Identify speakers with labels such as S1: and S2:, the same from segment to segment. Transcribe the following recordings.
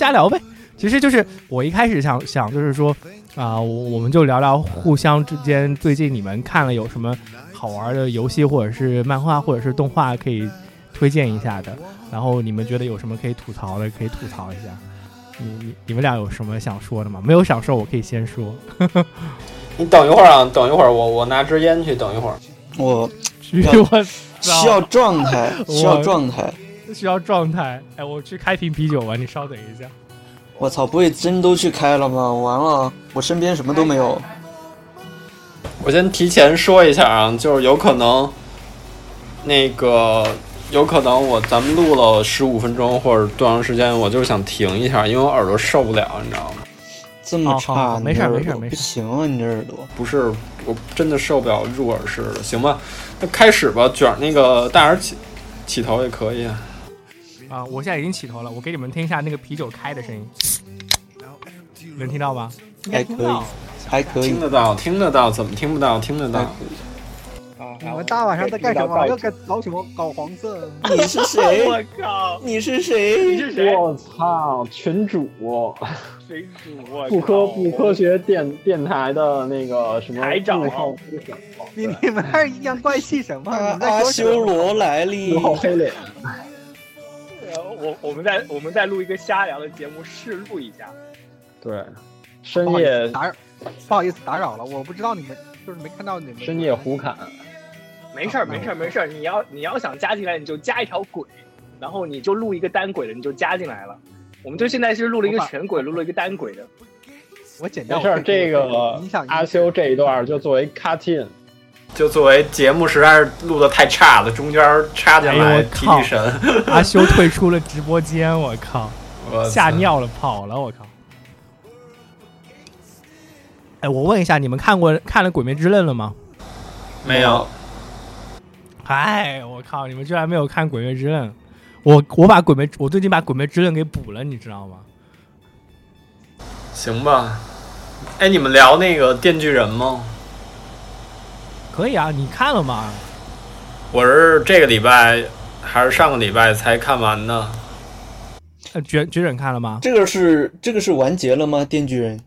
S1: 瞎聊呗。其实就是我一开始想想就是说啊、我我们就聊聊互相之间最近你们看了有什么好玩的游戏或者是漫画或者是动画可以推荐一下的，然后你们觉得有什么可以吐槽的可以吐槽一下。你你你们俩有什么想说的吗？没有想说，我可以先说。
S2: 你等一会儿啊，等一会儿，我我拿支烟去，等一会儿。
S3: 我
S1: 需
S3: 要需要状态，需要状态。
S1: 需要状态。哎，我去开瓶啤酒吧，你稍等一下。
S3: 我操，不会真都去开了吗？完了，我身边什么都没有。
S2: 我先提前说一下啊，就是有可能，那个有可能我咱们录了十五分钟或者多长时间，我就是想停一下，因为我耳朵受不了，你知道吗？
S3: 这么
S1: 好好好
S3: 差，
S1: 没事没事儿没事
S3: 不行啊，你这耳朵。
S2: 不是，我真的受不了入耳式的，行吧？那开始吧，卷那个大耳起起头也可以啊。
S1: 啊，我现在已经起头了，我给你们听一下那个啤酒开的声音，能听到吗？
S3: 还可以。还可以
S2: 听，得到，听得到，怎么听不到？听得到。
S3: 啊。
S4: 你们大晚上在干什么？要搞搞什么？搞黄色？
S3: 你是谁？
S5: 我靠！
S3: 你是谁？
S5: 你是谁？
S6: 我操，群主，
S5: 群主？我
S6: 不科
S5: 靠
S6: 不科学电电台的那个什么
S5: 台长
S4: 你你们二阴阳怪气什么？你
S3: 阿？修罗来历
S6: 幕。后黑脸，
S5: 呃我我们在我们在录一个瞎聊的节目，试录一下。
S6: 对，深夜
S4: 打扰，不好意思打扰了，我不知道你们，就是没看到你们。
S6: 深夜胡侃，
S5: 没事儿，没事儿，没事儿。你要你要想加进来，你就加一条轨，然后你就录一个单轨的，你就加进来了。我们就现在是录了一个全轨，录了一个单轨的。
S4: 我剪掉
S6: 没事儿，这个阿修这一段就作为 cut in，
S2: 就作为节目实在是录的太差了，中间插进来提提神，
S1: 阿修退出了直播间，我靠，
S2: 我
S1: 吓尿了，跑了，我靠。哎，我问一下，你们看过看了《鬼灭之刃》了吗？
S2: 没有。
S1: 哎，我靠，你们居然没有看《鬼灭之刃》？我我把鬼灭，我最近把《鬼灭之刃》给补了，你知道吗？
S2: 行吧。哎，你们聊那个《电锯人》吗？
S1: 可以啊，你看了吗？
S2: 我是这个礼拜还是上个礼拜才看完呢。
S1: 呃，绝绝忍看了吗？
S3: 这个是这个是完结了吗？电锯人？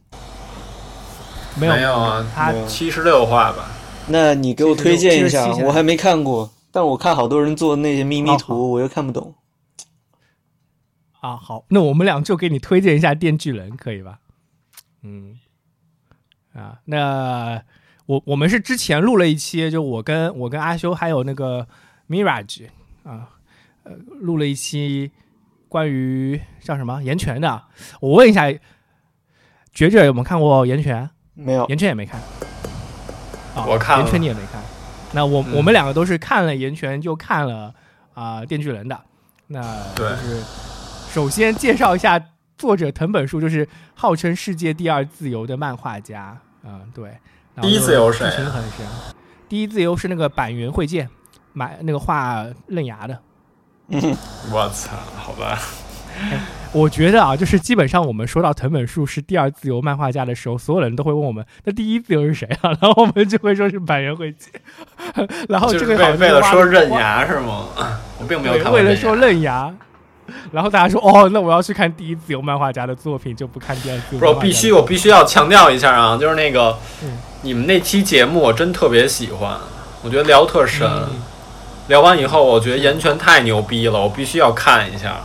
S1: 没有
S2: 没有啊
S1: 他
S2: 七十六话吧。
S3: 那你给我推荐一下，我还没看过，但我看好多人做那些咪咪
S1: 好好
S3: 图，我又看不懂。
S1: 啊，好，那我们俩就给你推荐一下《电锯人》，可以吧？嗯，啊，那我我们是之前录了一期，就我跟我跟阿修还有那个 Mirage 啊，呃，录了一期关于叫什么岩泉的。我问一下，觉者有没有看过岩泉？
S3: 没有，
S1: 岩泉也没看。啊，
S2: 我看了
S1: 岩泉你也没看。那我、
S2: 嗯
S1: 我们两个都是看了岩泉，就看了啊、电锯人的。那就是首先介绍一下作者藤本树，就是号称世界第二自由的漫画家。嗯，对。
S2: 第一自由谁啊
S1: 剧情很深。第一自由是那个板垣惠介，买那个画刃牙的。
S3: 嗯，
S2: 我操，好吧。
S1: 我觉得啊，就是基本上我们说到藤本树是第二自由漫画家的时候，所有人都会问我们，那第一自由是谁啊？然后我们就会说是板垣惠介。然后这个好像
S2: 为为了说刃
S1: 挖
S2: 牙是吗？我并没有，看。
S1: 为了说刃牙，然后大家说哦，那我要去看第一自由漫画家的作品，就不看第二自由
S2: 不是，必须我必须要强调一下啊，就是那个、
S1: 嗯
S2: 你们那期节目我真特别喜欢，我觉得聊特神。
S1: 嗯
S2: 聊完以后，我觉得岩泉太牛逼了，我必须要看一下。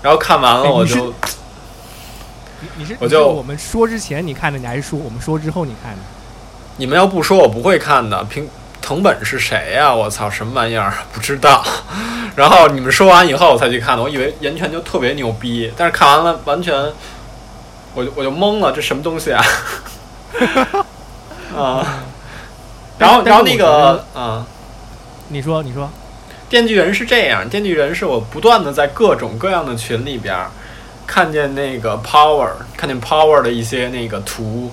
S2: 然后看完了，我就
S1: 你你是
S2: 我就
S1: 我们说之前你看的，你还是说我们说之后你看的？
S2: 你们要不说，我不会看的。凭藤本是谁呀、我操，什么玩意儿？不知道。然后你们说完以后，我才去看的。我以为岩泉就特别牛逼，但是看完了，完全我就我就懵了，这什么东西啊？啊！然后，然后那个，啊，
S1: 你说你说，
S2: 电锯人是这样，电锯人是我不断的在各种各样的群里边儿看见那个 Power，看见 Power 的一些那个图，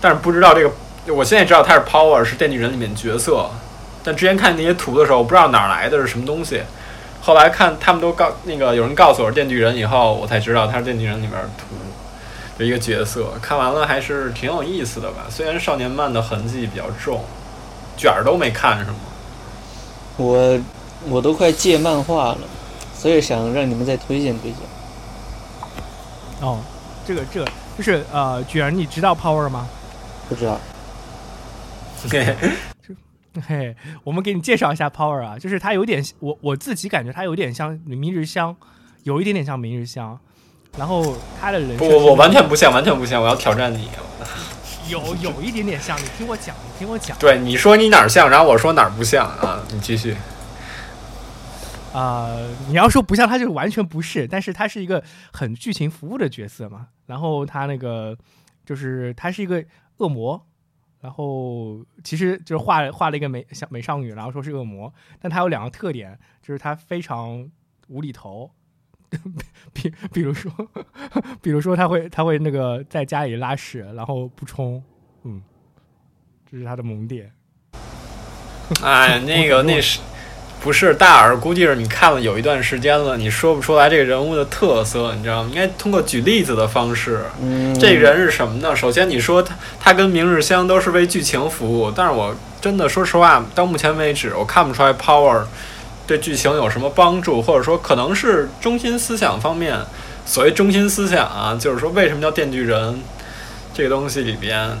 S2: 但是不知道这个，我现在知道他是 Power 是电锯人里面角色，但之前看那些图的时候，我不知道哪儿来的是什么东西。后来看他们都告那个有人告诉我是电锯人以后，我才知道他是电锯人里面的图的一个角色。看完了还是挺有意思的吧，虽然少年漫的痕迹比较重，卷儿都没看是吗？
S3: 我我都快戒漫画了，所以想让你们再推荐推荐。
S1: 哦，这个这个就是呃，卷儿，你知道 Power 吗？
S3: 不知道。
S1: 嘿，我们给你介绍一下 Power 啊，就是它有点，我我自己感觉它有点像明日香，有一点点像明日香，然后他的人
S2: 不不不，完全不像，完全不像，我要挑战你。
S1: 有有一点点像，你听我讲，你听我讲。
S2: 对，你说你哪儿像，然后我说哪儿不像啊？你继续。
S1: 啊，你要说不像，他就完全不是，但是他是一个很剧情服务的角色嘛。然后他那个就是他是一个恶魔，然后其实就是画画了一个美小美少女，然后说是恶魔，但他有两个特点，就是他非常无厘头。比比如说，比如说他会他会那个在家里拉屎，然后不冲，嗯，这是他的萌点。
S2: 哎，那个那是不是大耳？估计是你看了有一段时间了，你说不出来这个人物的特色，你知道吗？应该通过举例子的方式。
S3: 嗯，
S2: 这人是什么呢？首先你说他他跟明日香都是为剧情服务，但是我真的说实话，到目前为止我看不出来 Power。对剧情有什么帮助，或者说可能是中心思想方面。所谓中心思想啊，就是说为什么叫电锯人这个东西里边，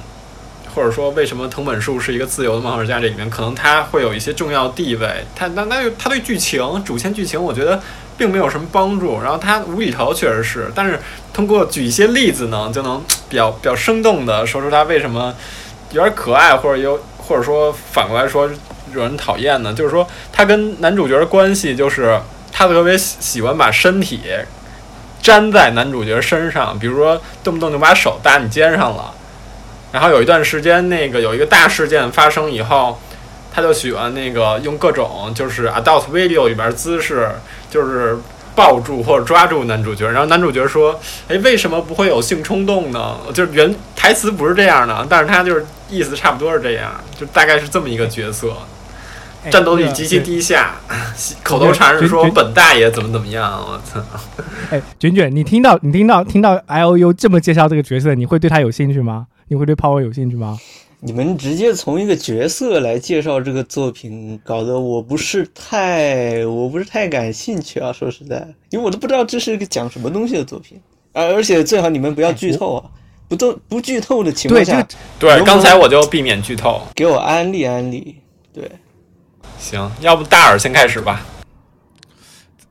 S2: 或者说为什么藤本树是一个自由的漫画家这里面，可能他会有一些重要地位。他那那他对剧情主线剧情，我觉得并没有什么帮助。然后他无厘头确实是，但是通过举一些例子呢，就能比较 比较生动的说出他为什么有点可爱，或者有或者说反过来说。惹人讨厌呢，就是说他跟男主角的关系，就是他特别喜喜欢把身体粘在男主角身上，比如说动不动就把手搭你肩上了。然后有一段时间，那个有一个大事件发生以后，他就喜欢那个用各种就是 adult video 里边姿势，就是抱住或者抓住男主角。然后男主角说：“哎，为什么不会有性冲动呢？”就是原台词不是这样的，但是他就是意思差不多是这样，就大概是这么一个角色。战斗力极其低下，口头禅是说本大爷怎么怎么样，我操！
S1: 哎，卷卷，你听到你听到听到 I O U 这么介绍这个角色，你会对他有兴趣吗？你会对 Power 有兴趣吗？
S3: 你们直接从一个角色来介绍这个作品，搞得我不是太我不是太感兴趣啊！说实在，因为我都不知道这是一个讲什么东西的作品啊！而且最好你们不要剧透啊！不都不剧透的情况下，
S2: 对，刚才我就避免剧透，
S3: 给我安利安利，对。
S2: 行，要不大耳先开始吧。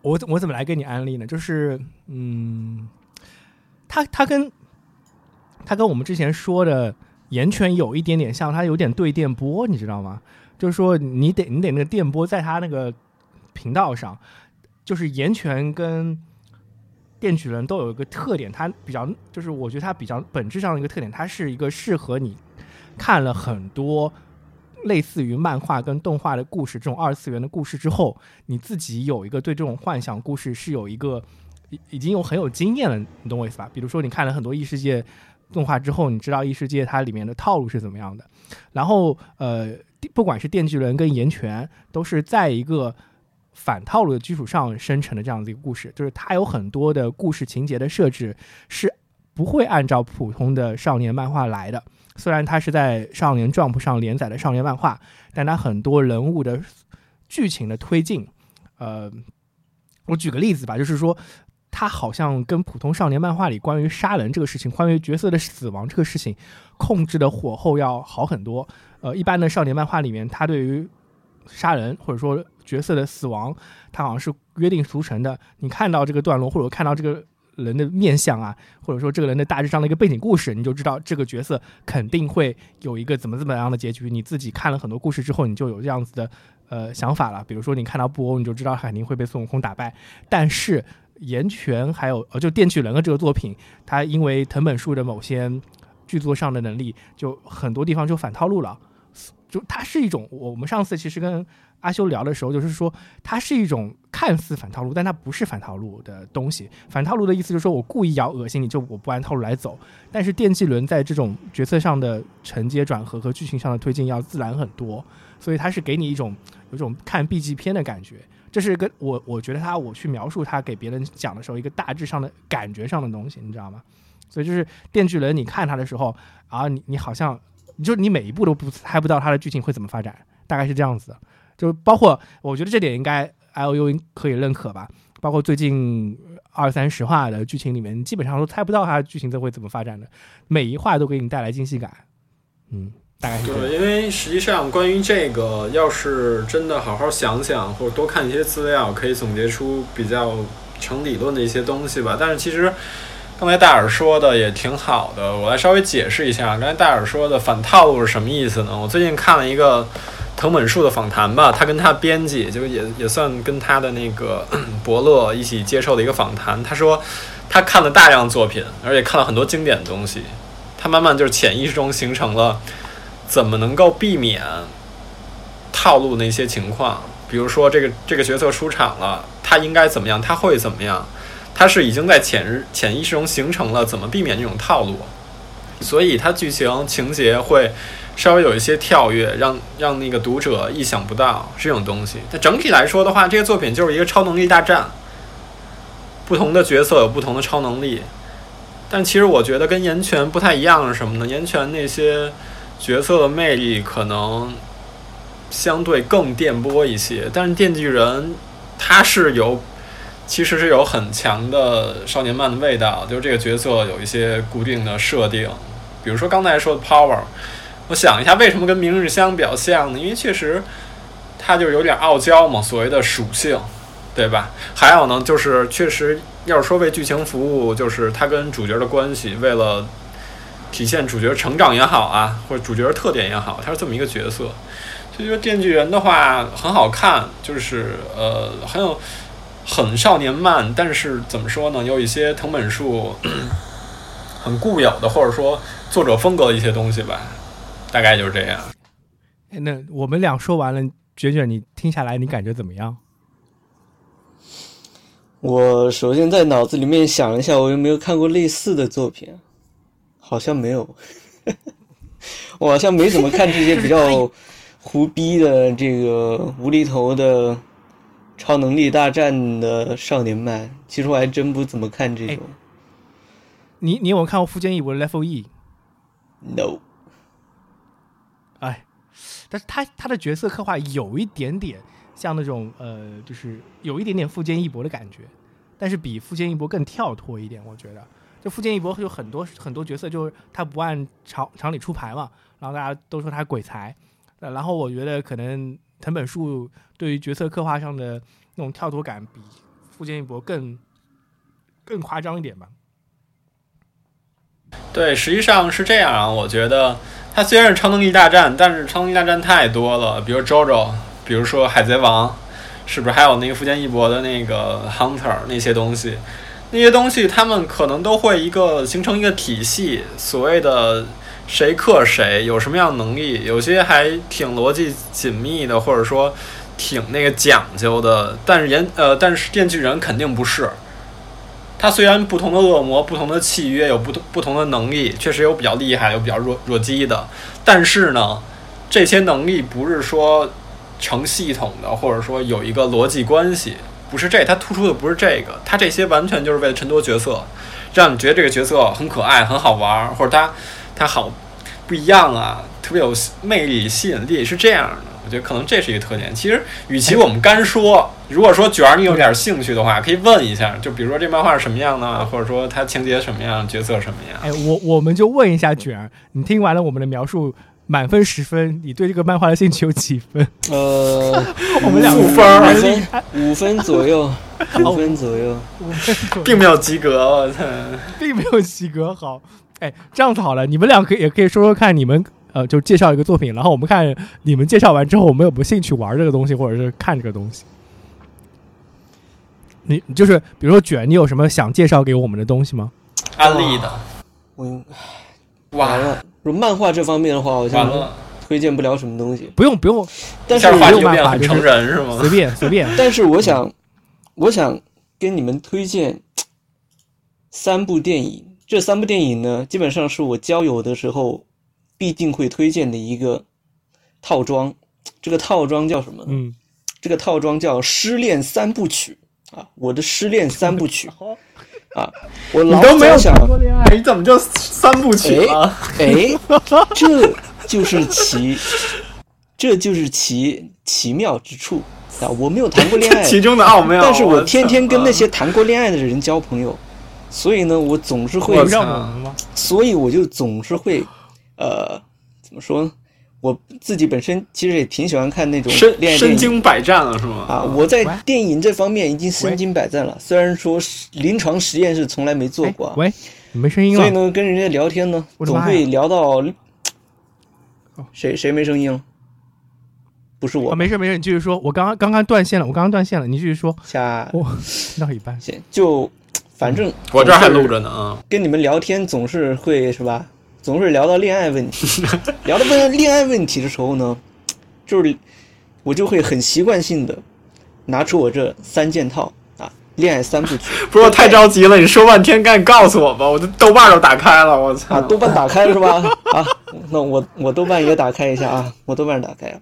S1: 我我怎么来给你安利呢？就是，嗯，他他跟他跟我们之前说的岩泉有一点点像，他有点对电波，你知道吗？就是说，你得你得那个电波在他那个频道上，就是岩泉跟电锯人都有一个特点，它比较就是我觉得它比较本质上的一个特点，它是一个适合你看了很多。类似于漫画跟动画的故事，这种二次元的故事之后，你自己有一个对这种幻想故事是有一个已已经有很有经验了，你懂我意思吧？比如说你看了很多异世界动画之后，你知道异世界它里面的套路是怎么样的。然后呃，不管是电锯人跟岩泉，都是在一个反套路的基础上生成的这样子一个故事，就是它有很多的故事情节的设置是不会按照普通的少年漫画来的。虽然它是在少年 Jump 上连载的少年漫画，但它很多人物的剧情的推进，呃，我举个例子吧，就是说，它好像跟普通少年漫画里关于杀人这个事情，关于角色的死亡这个事情控制的火候要好很多。呃，一般的少年漫画里面，它对于杀人或者说角色的死亡，它好像是约定俗成的。你看到这个段落，或者看到这个。人的面相啊，或者说这个人的大致上的一个背景故事，你就知道这个角色肯定会有一个怎么怎么样的结局。你自己看了很多故事之后，你就有这样子的呃想法了。比如说你看到布欧，你就知道他肯定会被孙悟空打败。但是岩泉还有呃，就电锯人的这个作品，它因为藤本树的某些剧作上的能力，就很多地方就反套路了。就它是一种，我们上次其实跟。阿修聊的时候，就是说它是一种看似反套路，但它不是反套路的东西。反套路的意思就是说我故意要恶心你，就我不按套路来走。但是电锯轮在这种角色上的承接转合和剧情上的推进要自然很多，所以它是给你一种有种看 B G 片的感觉。这是跟我我觉得他我去描述他给别人讲的时候一个大致上的感觉上的东西，你知道吗？所以就是电锯人，你看他的时候啊，你你好像就是你每一步都不猜不到它的剧情会怎么发展，大概是这样子的。就包括，我觉得这点应该 L U 可以认可吧。包括最近二三十话的剧情里面，基本上都猜不到它的剧情都会怎么发展的，每一话都给你带来惊喜感。嗯，大概是这样。
S2: 对，因为实际上关于这个，要是真的好好想想，或者多看一些资料，可以总结出比较成理论的一些东西吧。但是其实刚才大耳说的也挺好的，我来稍微解释一下。刚才大耳说的反套路是什么意思呢？我最近看了一个藤本树的访谈吧，他跟他编辑就也也算跟他的那个 伯乐一起接受的一个访谈。他说他看了大量作品，而且看了很多经典的东西，他慢慢就是潜意识中形成了怎么能够避免套路那些情况。比如说这个这个角色出场了，他应该怎么样，他会怎么样。它是已经在潜潜意识中形成了怎么避免这种套路，所以它剧情情节会稍微有一些跳跃，让让那个读者意想不到这种东西。但整体来说的话，这个作品就是一个超能力大战，不同的角色有不同的超能力。但其实我觉得跟岩泉不太一样是什么呢？岩泉那些角色的魅力可能相对更电波一些，但是电锯人他是有。其实是有很强的少年漫的味道，就是这个角色有一些固定的设定，比如说刚才说的 Power，我想一下为什么跟明日香比较像呢？因为确实他就有点傲娇嘛，所谓的属性，对吧？还有呢，就是确实要是说为剧情服务，就是他跟主角的关系，为了体现主角成长也好啊，或者主角特点也好，他是这么一个角色。所以说电锯人的话很好看，就是呃很有。很少年漫，但是怎么说呢？有一些藤本树 很固有的，或者说作者风格的一些东西吧，大概就是这样。
S1: 那我们俩说完了，卷卷，你听下来你感觉怎么样？
S3: 我首先在脑子里面想了一下，我有没有看过类似的作品？好像没有，我好像没怎么看这些比较 胡逼的这个无厘头的。超能力大战的少年漫，其实我还真不怎么看这种。
S1: 你你有没有看过富坚义博的 Level
S3: E？No。
S1: 哎，但是他他的角色刻画有一点点像那种呃，就是有一点点富坚义博的感觉，但是比富坚义博更跳脱一点。我觉得，就富坚义博有很多 很多角色，就是他不按常常理出牌嘛，然后大家都说他鬼才。然后我觉得可能。藤本树对于角色刻画上的那种跳脱感，比富坚义博更更夸张一点吧。
S2: 对，实际上是这样啊。我觉得他虽然是超能力大战，但是超能力大战太多了。比如 JoJo，比如说海贼王，是不是还有那个富坚义博的那个 Hunter 那些东西？那些东西他们可能都会一个形成一个体系，所谓的。谁克谁，有什么样能力？有些还挺逻辑紧密的，或者说挺那个讲究的。但是严呃，但是电锯人肯定不是。他虽然不同的恶魔、不同的契约有不同不同的能力，确实有比较厉害，有比较弱弱鸡的。但是呢，这些能力不是说成系统的，或者说有一个逻辑关系，不是这。他突出的不是这个，他这些完全就是为了衬托角色，让你觉得这个角色很可爱、很好玩，或者他。它好不一样啊，特别有魅力、吸引力，是这样的。我觉得可能这是一个特点。其实，与其我们干说，如果说卷儿你有点兴趣的话，可以问一下，就比如说这漫画是什么样的，或者说它情节什么样，角色什么样。
S1: 哎，我我们就问一下卷儿，你听完了我们的描述，满分十分，你对这个漫画的兴趣有几分？
S3: 呃，
S1: 我们两
S2: 五
S3: 分，五分左右，五分左右，
S1: 五分左右，
S2: 并没有及格，我操，
S1: 并没有及格，好。哎，这样子好了，你们俩可以也可以说说看，你们呃，就介绍一个作品，然后我们看你们介绍完之后，我们有没有兴趣玩这个东西，或者是看这个东西。你就是比如说卷，你有什么想介绍给我们的东西吗？
S2: 安利的，
S3: 我完了。如漫画这方面的话，我像推荐不了什么东西。
S1: 不用不用，
S3: 但是
S2: 不
S1: 用办法，
S2: 成人是吗？
S1: 随便随便。
S3: 但是我想，我想跟你们推荐三部电影。这三部电影呢，基本上是我交友的时候必定会推荐的一个套装。这个套装叫什么？
S1: 嗯，
S3: 这个套装叫《失恋三部曲》啊，我的失恋三部曲啊，我老
S1: 都没有
S3: 想
S1: 过恋爱，你怎么就三部曲了？
S3: 哎，这就是其，这就是其奇妙之处。啊，我没有谈过恋爱，
S2: 其中的奥妙。
S3: 但是我天天跟那些谈过恋爱的人交朋友，所以呢，我总是会
S1: 让我们吗？
S3: 所以我就总是会，呃，怎么说呢？我自己本身其实也挺喜欢看那种
S2: 身
S3: 恋爱
S2: 身经百战了是吗？
S3: 啊。我在电影这方面已经身经百战了，虽然说临床实验是从来没做
S1: 哎
S3: 过啊，
S1: 喂，没声音了。
S3: 所以呢，跟人家聊天呢，总会聊到
S1: 哦
S3: 谁谁没声音了？不是我
S1: 啊，，没事没事，你继续说。我刚刚刚刚断线了，我刚刚断线了，你继续说。
S3: 下
S1: 我听到一半。
S3: 线就反正
S2: 我这还录着呢啊。
S3: 跟你们聊天总是会是吧？总是聊到恋爱问题，聊到问恋爱问题的时候呢，就是我就会很习惯性的拿出我这三件套啊，恋爱三部曲
S2: 不是我太着急了，你说半天，赶紧告诉我吧，我的豆瓣都打开了，我操！
S3: 啊，豆瓣打开了是吧？啊，那我我豆瓣也打开一下啊，我豆瓣打开啊，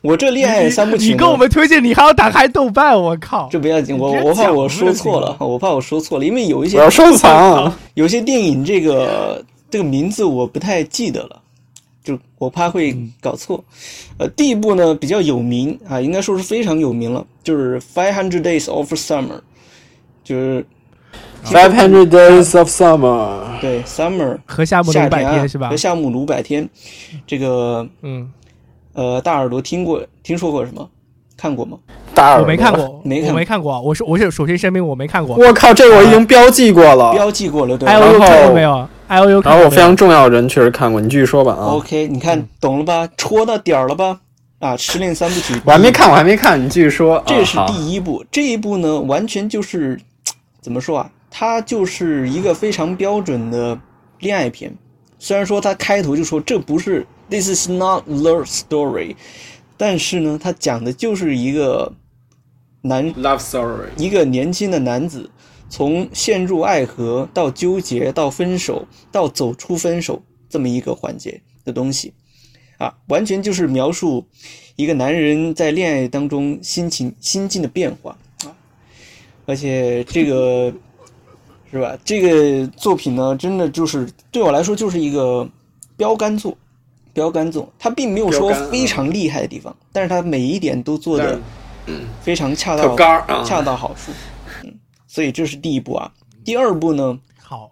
S3: 我这恋爱三部曲呢，
S1: 你跟我们推荐，你还要打开豆瓣，我靠！
S3: 这不要紧，我我怕我说错了，我怕我说错了，因为有一些
S2: 我要收藏。
S3: 有些电影这个这个名字我不太记得了，就我怕会搞错。呃，第一部呢比较有名啊，应该说是非常有名了，就是《Five Hundred Days of Summer》，就是
S1: 啊
S2: Five hundred days of summer，
S3: 对 Summer
S1: 和夏目
S3: 夏
S1: 五百
S3: 天
S1: 是吧
S3: 和？夏目鲁百天，这个
S1: 嗯，
S3: 呃大耳朵听过听说过什么？看过吗？
S2: 大耳朵
S1: 我没看。过，
S3: 没看
S1: 我没看过。我是我是首先声明我没看过。
S2: 我靠，这个我已经标记过了。
S3: 标记过了，对
S1: I
S3: 吧
S1: O U
S2: 然后
S1: 看过没有？I O U 看过没有
S2: 然后我非常重要的人确实看过，你继续说吧啊。
S3: ？OK，你看懂了吧？戳到点儿了吧？啊，失恋三部曲，
S2: 我还没看，我还没看，你继续说。
S3: 这是第一部，这一部呢，完全就是怎么说啊？它就是一个非常标准的恋爱片。虽然说它开头就说这不是 “This is not love story”，但是呢，它讲的就是一个男
S2: Love Story。
S3: 一个年轻的男子从陷入爱河到纠结到分手到走出分手这么一个环节的东西，啊，完全就是描述一个男人在恋爱当中心情心境的变化啊，而且这个是吧？这个作品呢，真的就是对我来说就是一个标杆作，标杆作，它并没有说非常厉害的地方，但是它每一点都做的非常恰到恰到好处。嗯，所以这是第一步啊。第二步呢，
S1: 好，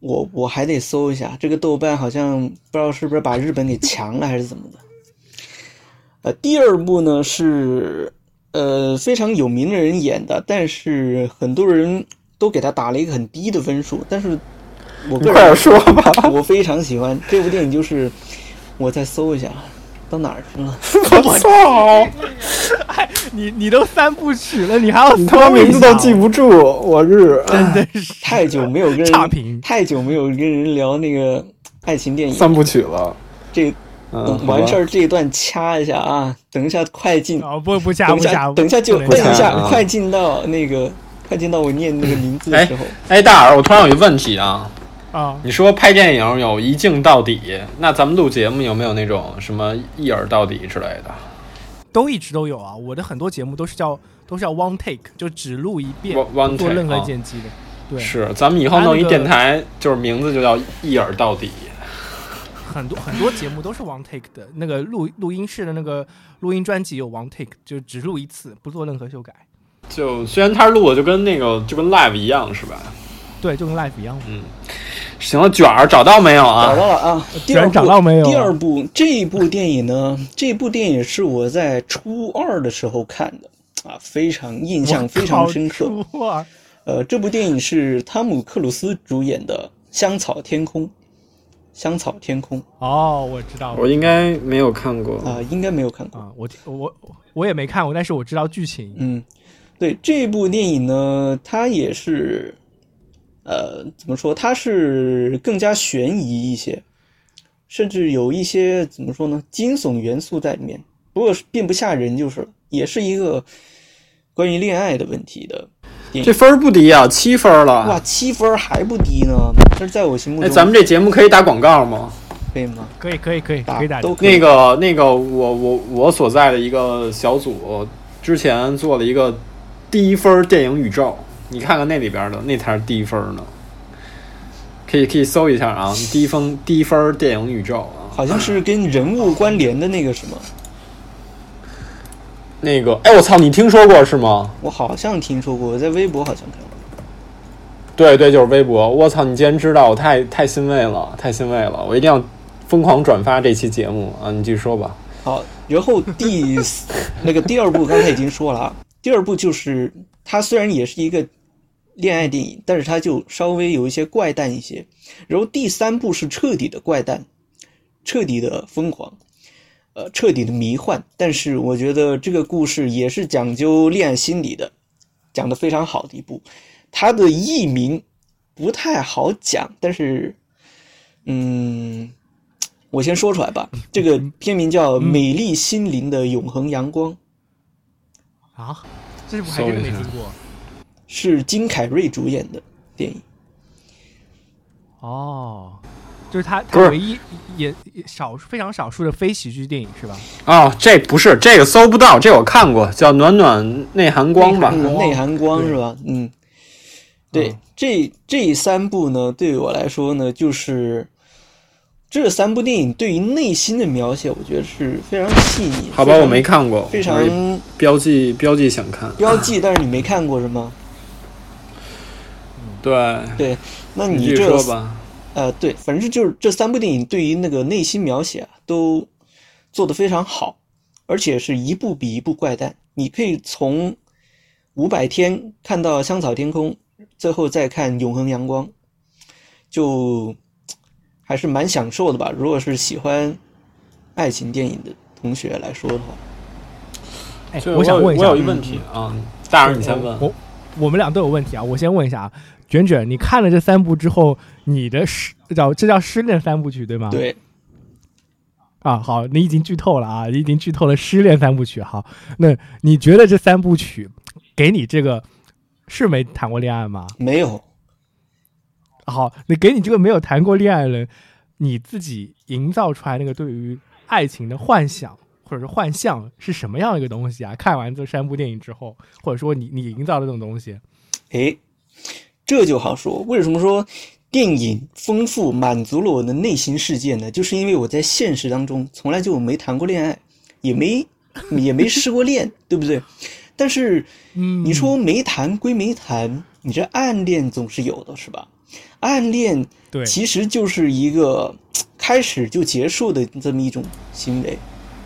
S3: 我我还得搜一下这个豆瓣，好像不知道是不是把日本给强了还是怎么的。呃，第二部呢是呃非常有名的人演的，但是很多人都给他打了一个很低的分数，但是我个
S2: 你快点
S3: 人
S2: 说吧。
S3: 我非常喜欢这部电影，就是我再搜一下到哪儿去了。
S2: 我操！
S1: 哎你你都三部曲了，你还要
S2: 你他妈名字都记不住，我日！
S1: 真的是
S3: 太久没有跟人
S1: 差评
S3: 太久没有跟人聊那个爱情电影，
S2: 三部曲了。
S3: 这
S2: 嗯，
S3: 等完事儿这一段掐一下啊，等一下快进，
S1: 哦不不加
S3: 等一
S1: 不加，
S3: 下等一下就
S1: 不能加
S3: 摁一下，
S2: 啊
S3: 快进到那个快进到我念那个名字的时候，
S2: 哎，大耳，我突然有一个问题啊，
S1: 啊！
S2: 你说拍电影有一镜到底，那咱们录节目有没有那种什么一耳到底之类的？
S1: 都一直都有啊。我的很多节目都是叫都是叫 one take，就只录一遍
S2: ，One- one
S1: 不做
S2: take，
S1: 任何
S2: 啊
S1: 剪辑的。对，
S2: 是，咱们以后弄一
S1: 它那个
S2: 电台，就是名字就叫一耳到底。
S1: 很多很多节目都是 one take 的，那个录录音室的那个录音专辑有 one take，就只录一次，不做任何修改。
S2: 就虽然他录的就跟那个就跟 live 一样，是吧？
S1: 对，就跟 live 一样。
S2: 嗯行了，卷儿找到没有啊
S3: 找
S2: 啊？
S3: 到了啊。第二部
S1: 找到没有
S3: 第二部这一部电影呢，这部电影是我在初二的时候看的啊，非常印象非常深刻。
S1: 哇！
S3: 呃，这部电影是汤姆克鲁斯主演的《香草天空》。香草天空
S1: 哦，我知道了
S2: 我应该没有看过。
S3: 啊、应该没有看过。
S1: 啊，我我我也没看过，但是我知道剧情。
S3: 嗯，对这部电影呢，它也是，呃，怎么说？它是更加悬疑一些，甚至有一些怎么说呢，惊悚元素在里面。不过并不吓人就是，也是一个关于恋爱的问题的。
S2: 这分儿不低啊，七分了
S3: 哇，
S2: 了。
S3: 七分儿还不低呢，这是在我心目
S2: 哎，
S3: 中，
S2: 咱们这节目可以打广告吗？
S3: 可以吗？
S1: 可以可以可以
S3: 打
S1: 可以打
S3: 都可以
S2: 那个那个，我我我所在的一个小组之前做了一个低分儿电影宇宙，你看看那里边的那才是低分儿呢。可以可以搜一下啊，低分低分儿电影宇宙啊。
S3: 好像是跟人物关联的那个什么，
S2: 那个，哎，我操，你听说过是吗？
S3: 我好像听说过，我在微博好像看过。
S2: 对对，就是微博。我操，你竟然知道，我太太欣慰了，太欣慰了！我一定要疯狂转发这期节目啊！你继续说吧。
S3: 好，然后第那个第二部刚才已经说了啊，第二部就是它虽然也是一个恋爱电影，但是它就稍微有一些怪诞一些。然后第三部是彻底的怪诞，彻底的疯狂，呃，彻底的迷幻。但是我觉得这个故事也是讲究恋爱心理的，讲的非常好的一部。它的译名不太好讲，但是，嗯，我先说出来吧。这个片名叫《美丽心灵的永恒阳光》，
S1: 啊，这部还真没听过。
S3: 是金凯瑞主演的电影。
S1: 哦，就是他，他唯一也也少数非常少数的非喜剧电影是吧？
S2: 哦，这不是这个搜不到，这我看过，叫《暖暖内涵光》吧？
S3: 嗯，内涵光是吧？嗯，对，
S2: 嗯
S3: 这这三部呢，对于我来说呢，就是这三部电影对于内心的描写，我觉得是非常细腻。
S2: 好吧，我没看过，
S3: 非常
S2: 标记标记想看。
S3: 标记，但是你没看过是吗？
S2: 对，
S3: 对，那
S2: 你
S3: 这
S2: 说吧。
S3: 呃，对，反正就是这三部电影对于那个内心描写啊，都做得非常好，而且是一部比一部怪诞。你可以从五百天看到香草天空，最后再看永恒阳光，就还是蛮享受的吧。如果是喜欢爱情电影的同学来说的话，
S1: 哎，我想问一下，
S2: 我有一问题啊，大人你先问。
S1: 我我们俩都有问题啊，我先问一下啊，卷卷，你看了这三部之后，你的失叫这叫失恋三部曲对吗？。
S3: 对，
S1: 啊，好，你已经剧透了啊，你已经剧透了失恋三部曲。好，那你觉得这三部曲给你这个是没谈过恋爱吗？
S3: 没有，
S1: 好，那给你这个没有谈过恋爱的人，你自己营造出来那个对于爱情的幻想或者是幻象是什么样的一个东西啊？看完这三部电影之后，或者说你你营造的这种东西，
S3: 诶，这就好说。为什么说电影丰富满足了我的内心世界呢？就是因为我在现实当中从来就没谈过恋爱，也没也没失过恋，对不对？但是
S1: 嗯，
S3: 你说没谈归没谈，你这暗恋总是有的，是吧？暗恋
S1: 对，
S3: 其实就是一个开始就结束的这么一种行为。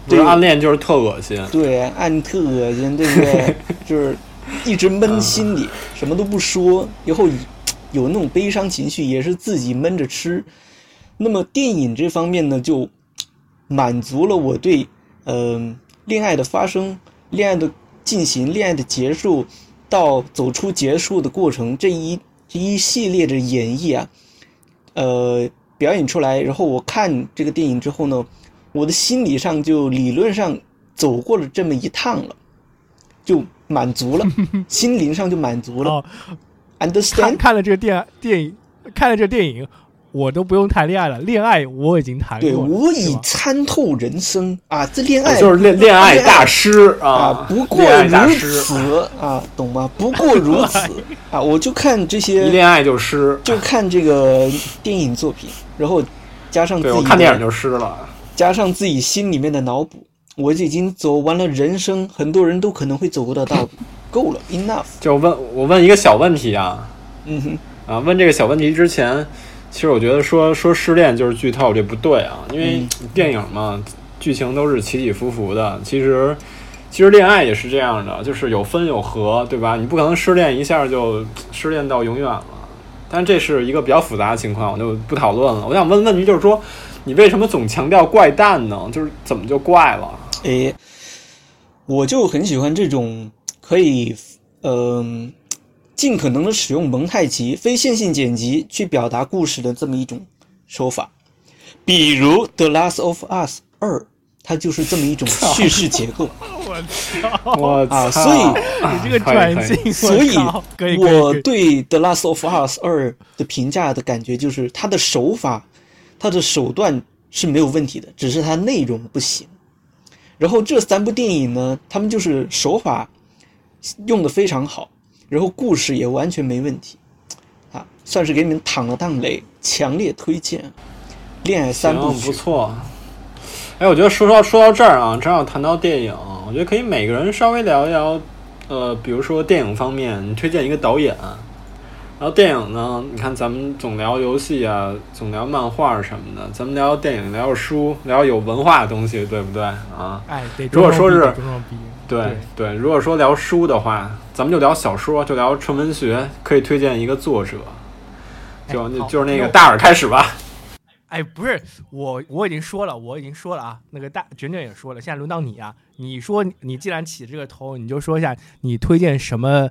S3: 对
S2: 暗恋就是特恶心。
S3: 对，暗特恶心，对不对？就是一直闷心里，什么都不说，以后有那种悲伤情绪，也是自己闷着吃。那么电影这方面呢，就满足了我对嗯、恋爱的发生、恋爱的进行、恋爱的结束到走出结束的过程这一这一系列的演绎啊，呃，表演出来。然后我看这个电影之后呢，我的心理上就理论上走过了这么一趟了，就满足了，心灵上就满足了。Understand？
S1: 看了这个电电影，看了这个电影，我都不用谈恋爱了，恋爱我已经谈过
S3: 对
S1: 了，
S3: 我已参透人生啊，这恋爱
S2: 就是恋恋爱大
S3: 师
S2: 师
S3: 啊
S2: 啊，，
S3: 不过如，此啊，懂吗？不过如此啊，我就看这
S2: 一
S3: 些，
S2: 恋爱就失。
S3: 就看这个电影作品，然后加上自己
S2: 对我看电影就失了。
S3: 加上自己心里面的脑补，我已经走完了人生很多人都可能会走过的道路，够了，enough。
S2: 就问我问一个小问题啊
S3: 嗯哼，
S2: 啊！问这个小问题之前，其实我觉得说说失恋就是剧透，这不对啊，因为
S3: 嗯
S2: 电影嘛，剧情都是起起伏伏的。其实其实恋爱也是这样的，就是有分有合，对吧？你不可能失恋一下就失恋到永远了。但这是一个比较复杂的情况，我就不讨论了。我想问问题就是说，你为什么总强调怪诞呢？就是怎么就怪了？
S3: 诶，我就很喜欢这种可以，嗯、尽可能的使用蒙太奇、非线性剪辑去表达故事的这么一种手法。比如《The Last of Us 二》，它就是这么一种 叙事结构。
S1: 我操！
S2: 我
S3: 啊
S2: 操！
S3: 所以
S1: 你这个转性，
S3: 所以
S1: 我
S3: 对《The Last of Us 二》的评价的感觉就是，它的手法、它的手段是没有问题的，只是它内容不行。然后这三部电影呢，他们就是手法用的非常好，然后故事也完全没问题，啊，算是给你们躺了趟雷，强烈推荐。恋爱三部曲
S2: 不，错。哎，我觉得说到说到这儿啊，正好谈到电影，我觉得可以每个人稍微聊一聊，呃，比如说电影方面，你推荐一个导演，然后电影呢，你看咱们总聊游戏啊，总聊漫画什么的，咱们聊电影，聊书，聊有文化的东西，对不对啊？
S1: 哎，对，
S2: 如果说是对
S1: 对
S2: 对，如果说聊书的话，咱们就聊小说，就聊纯文学，可以推荐一个作者，就
S1: 哎
S2: 就是那个大耳开始吧。
S1: 哎，不是我，我已经说了，我已经说了啊。那个大卷卷也说了，现在轮到你啊。你说你既然起这个头，你就说一下你推荐什么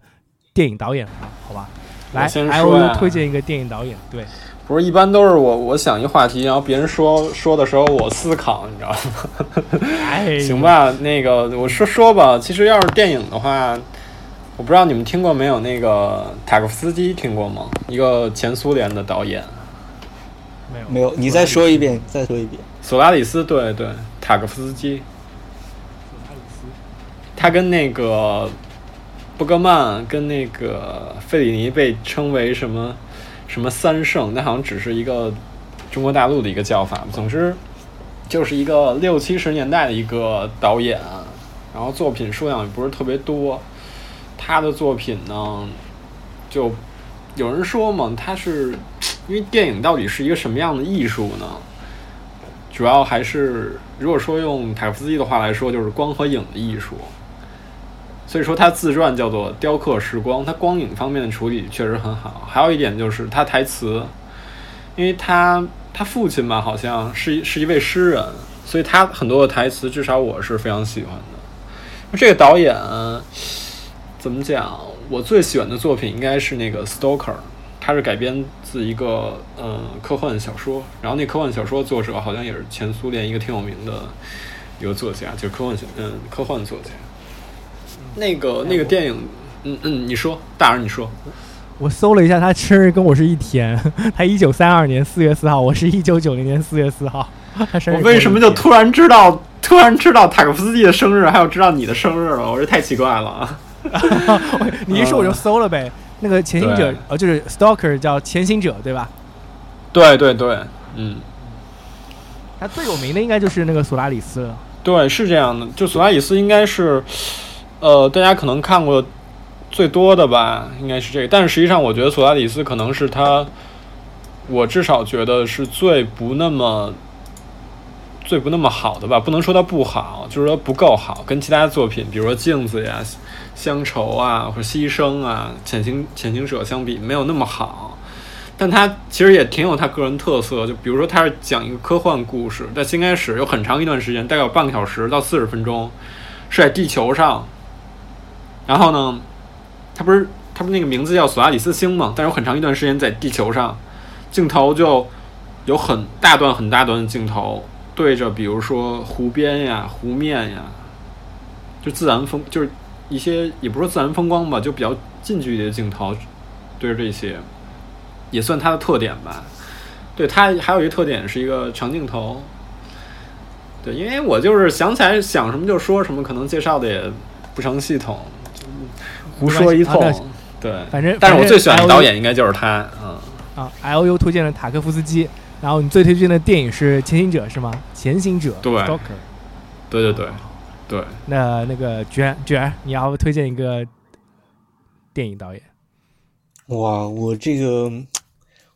S1: 电影导演吧，好吧？来，I
S2: 先说
S1: O
S2: 呀
S1: U 推荐一个电影导演，对，
S2: 不是，一般都是我我想一个话题，然后别人说说的时候我思考，你知道吗？
S1: 哎，
S2: 行，吧，那个我说说吧。其实要是电影的话，我不知道你们听过没有，那个塔可夫斯基听过吗？一个前苏联的导演，
S1: 没有
S3: 没有，你再说一遍，再说一遍。
S2: 索拉里斯，对对，塔可夫斯基，他跟那个布格曼跟那个费里尼被称为什么什么三圣，那好像只是一个中国大陆的一个叫法。总之，就是一个六七十年代的一个导演，然后作品数量也不是特别多。他的作品呢，就有人说嘛，他是因为电影到底是一个什么样的艺术呢？主要还是如果说用塔夫斯基的话来说，就是光和影的艺术。所以说他自传叫做《雕刻时光》，他光影方面的处理确实很好。还有一点就是他台词，因为他他父亲吧，好像是一是一位诗人，所以他很多的台词，至少我是非常喜欢的。这个导演怎么讲？我最喜欢的作品应该是那个《Stalker》，它是改编自一个呃科幻小说，然后那科幻小说作者好像也是前苏联一个挺有名的一个作家，就是科幻小嗯科幻作家。那个那个电影，嗯嗯，你说，大人你说，
S1: 我搜了一下，他生日跟我是一天，他一九三二年四月四号，我是一九九零年四月四号，他生日
S2: 我为什么就突然知道突然知道塔可夫斯基的生日，还有知道你的生日了？我这太奇怪了啊！
S1: 你一说我就搜了呗。那个潜行者
S2: 对，
S1: 呃，就是 Stalker 叫潜行者，对吧？
S2: 对对对，嗯。
S1: 他最有名的应该就是那个索拉里斯了。
S2: 对，是这样的。就索拉里斯应该是，呃，大家可能看过最多的吧，应该是这个。但是实际上，我觉得索拉里斯可能是他，我至少觉得是最不那么、最不那么好的吧。不能说他不好，就是说不够好。跟其他作品，比如说《镜子》呀、《乡愁》啊，或者《牺牲》啊、《潜行潜行者》相比，没有那么好。但他其实也挺有他个人特色，就比如说他是讲一个科幻故事，在新开始有很长一段时间，大概有半个小时到四十分钟，是在地球上。然后呢，他不是他不是那个名字叫索拉里斯星嘛？但是有很长一段时间在地球上，镜头就有很大段很大段的镜头对着，比如说湖边呀、湖面呀，就自然风，就是一些也不是说自然风光吧，就比较近距离的镜头对着这些。也算它的特点吧。对它还有一个特点是一个长镜头。对，因为我就是想起来想什么就说什么，可能介绍的也不成系统，胡说一通
S1: 没关系啊。
S2: 对，
S1: 反正
S2: 但是我最喜欢的导演应该就是他，嗯，
S1: 啊，L U 推荐了塔科夫斯基，然后你最推荐的电影是《潜行者》是吗？潜行者，
S2: 对。对对对对。
S1: 那那个卷卷，你要不推荐一个电影导演？
S3: 哇，我这个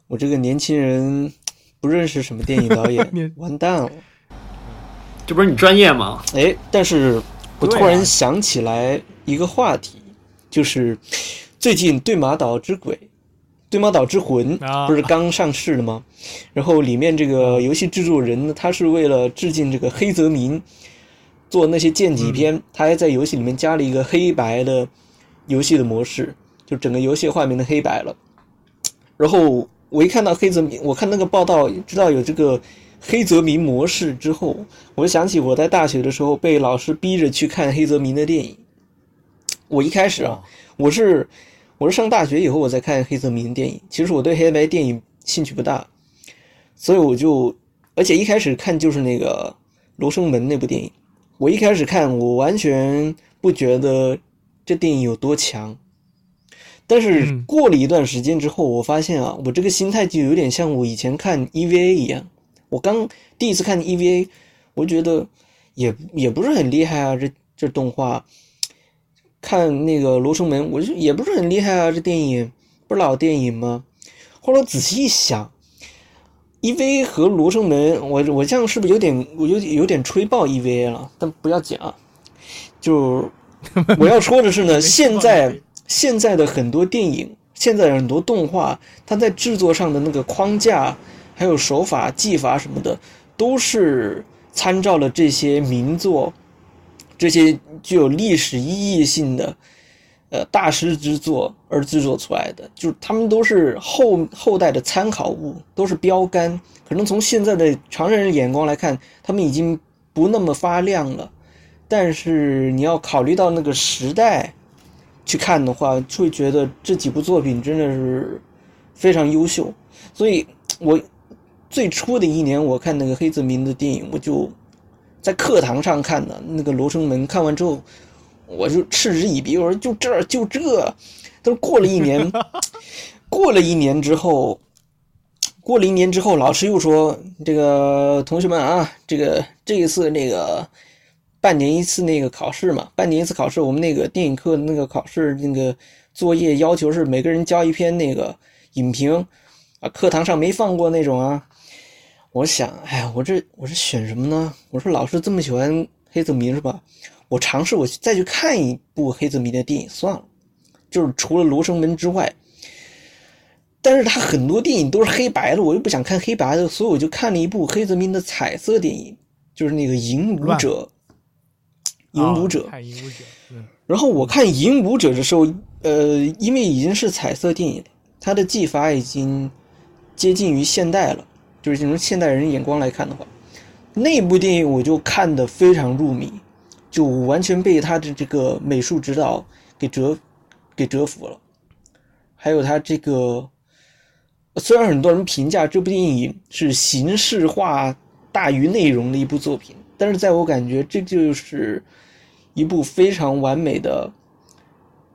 S3: 我这个年轻人不认识什么电影导演，完蛋了。
S2: 这不是你专业吗？
S3: 哎，但是我突然想起来一个话题，就是最近《对马岛之鬼》《对马岛之魂》
S1: 啊
S3: 不是刚上市了吗？然后里面这个游戏制作人呢，他是为了致敬这个黑泽明做那些剑戟片，他还在游戏里面加了一个黑白的游戏的模式，就整个游戏画面的黑白了。然后我一看到黑泽明，我看那个报道，知道有这个黑泽明模式之后，我就想起我在大学的时候被老师逼着去看黑泽明的电影。我一开始啊，我是我是上大学以后我才看黑泽明的电影。其实我对黑白电影兴趣不大，所以我就而且一开始看就是那个《罗生门》那部电影。我一开始看，我完全不觉得这电影有多强。但是
S1: 嗯
S3: 过了一段时间之后，我发现啊，我这个心态就有点像我以前看 EVA 一样。我刚第一次看 EVA，我觉得也也不是很厉害啊，这这动画，看那个《罗生门》，我就也不是很厉害啊，这电影不是老电影吗？后来仔细一想，EV 和《罗生门》，我我这样是不是有点我有有点吹爆 EVA 了？但不要紧啊，就 我要说的是呢，现在现在的很多电影，现在很多动画，它在制作上的那个框架，还有手法、技法什么的，都是参照了这些名作。这些具有历史意义性的，呃，大师之作而制作出来的，就是他们都是后后代的参考物，都是标杆。可能从现在的常人眼光来看，他们已经不那么发亮了。但是你要考虑到那个时代去看的话，会觉得这几部作品真的是非常优秀。所以，我最初的一年我看那个黑泽明的电影，我就。在课堂上看的那个《罗生门》，看完之后，我就嗤之以鼻。我说：“就这，就这。”都过了一年，过了一年之后，过了一年之后，老师又说：“这个同学们啊，这个这一次那个半年一次那个考试嘛，半年一次考试，我们那个电影课那个考试那个作业要求是每个人交一篇那个影评啊，课堂上没放过那种啊。”我想，哎呀，我这我这选什么呢？我说老师这么喜欢黑泽明是吧？我尝试我再去看一部黑泽明的电影算了，就是除了《罗生门》之外，但是他很多电影都是黑白的，我又不想看黑白的，所以我就看了一部黑泽明的彩色电影，就是那个《影武者》。影武者，
S1: 看影武者。
S3: 然后我看影武者的时候，呃，因为已经是彩色电影，它的技法已经接近于现代了。就是从现代人眼光来看的话，那部电影我就看得非常入迷，就完全被他的这个美术指导给折给折服了。还有他这个，虽然很多人评价这部电影是形式化大于内容的一部作品，但是在我感觉，这就是一部非常完美的，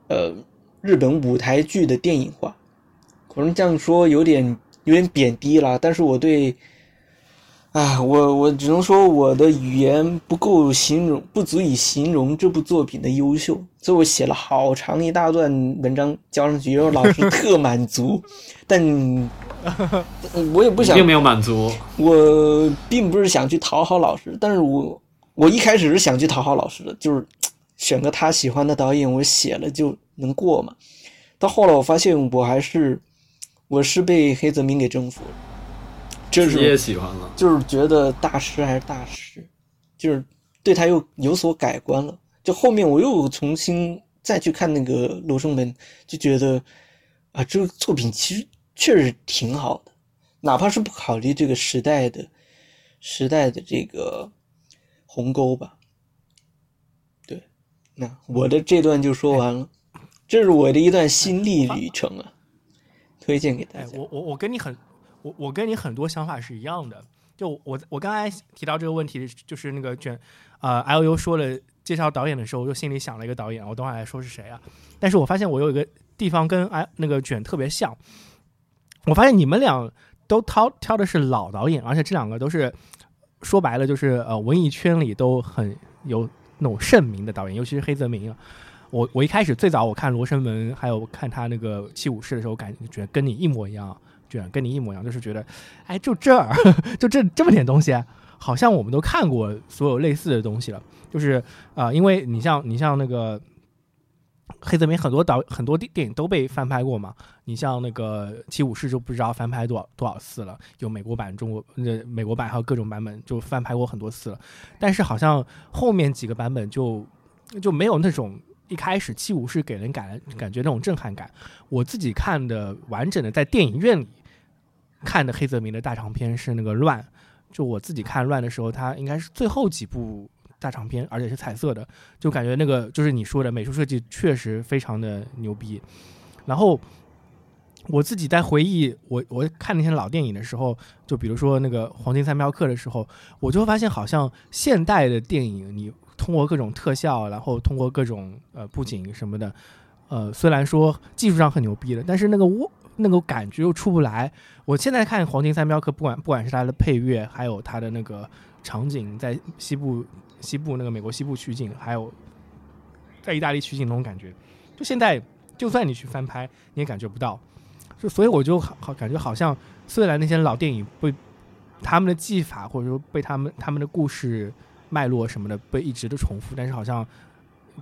S3: 呃，日本舞台剧的电影化。可能这样说有点。有点贬低了，但是我对，啊，我我只能说我的语言不够形容，不足以形容这部作品的优秀，所以我写了好长一大段文章交上去，然后老师 特满足，但 我也不想，
S2: 并没有满足，
S3: 我并不是想去讨好老师，但是我我一开始是想去讨好老师的，就是 选个他喜欢的导演，我写了就能过嘛，到后来我发现我还是。我是被黑泽明给征服了，这是
S2: 也喜欢了，
S3: 就是觉得大师还是大师，就是对他又有所改观了。就后面我又重新再去看那个《罗生门》，就觉得啊，这个作品其实确实挺好的，哪怕是不考虑这个时代的时代的这个鸿沟吧。对，那我的这段就说完了，这是我的一段心历旅程啊。推荐给大家。
S1: 我我我跟你很，我我跟你很多想法是一样的。就我我刚才提到这个问题，就是那个卷，呃，L U 说了介绍导演的时候，我就心里想了一个导演，我等会儿来说是谁啊？但是我发现我有一个地方跟哎那个卷特别像，我发现你们俩都挑挑的是老导演，而且这两个都是说白了就是呃文艺圈里都很有那种盛名的导演，尤其是黑泽明啊。我我一开始最早我看《罗生门》，还有看他那个《七武士》的时候，感觉跟你一模一样，觉得跟你一模一样，就是觉得，哎，就这儿，就这这么点东西，好像我们都看过所有类似的东西了。就是啊，因为你像你像那个黑泽明，很多导很多电电影都被翻拍过嘛。你像那个《七武士》就不知道翻拍多少多少次了，有美国版、中国呃美国版还有各种版本，就翻拍过很多次了。但是好像后面几个版本就就没有那种。一开始七武士给人感感觉那种震撼感，我自己看的完整的在电影院里看的黑泽明的大长篇是那个乱，就我自己看乱的时候，它应该是最后几部大长篇，而且是彩色的，就感觉那个就是你说的美术设计确实非常的牛逼。然后我自己在回忆我我看那些老电影的时候，就比如说那个黄金三镖客的时候，我就会发现好像现代的电影你。通过各种特效，然后通过各种呃布景什么的，呃，虽然说技术上很牛逼的，但是那个我那个感觉又出不来。我现在看《黄金三镖客》，不管不管是它的配乐，还有它的那个场景，在西部西部那个美国西部取景，还有在意大利取景那种感觉。就现在，就算你去翻拍，你也感觉不到。就所以我就好好感觉好像，虽然那些老电影被他们的技法或者说被他们他们的故事脉络什么的被一直的重复，但是好像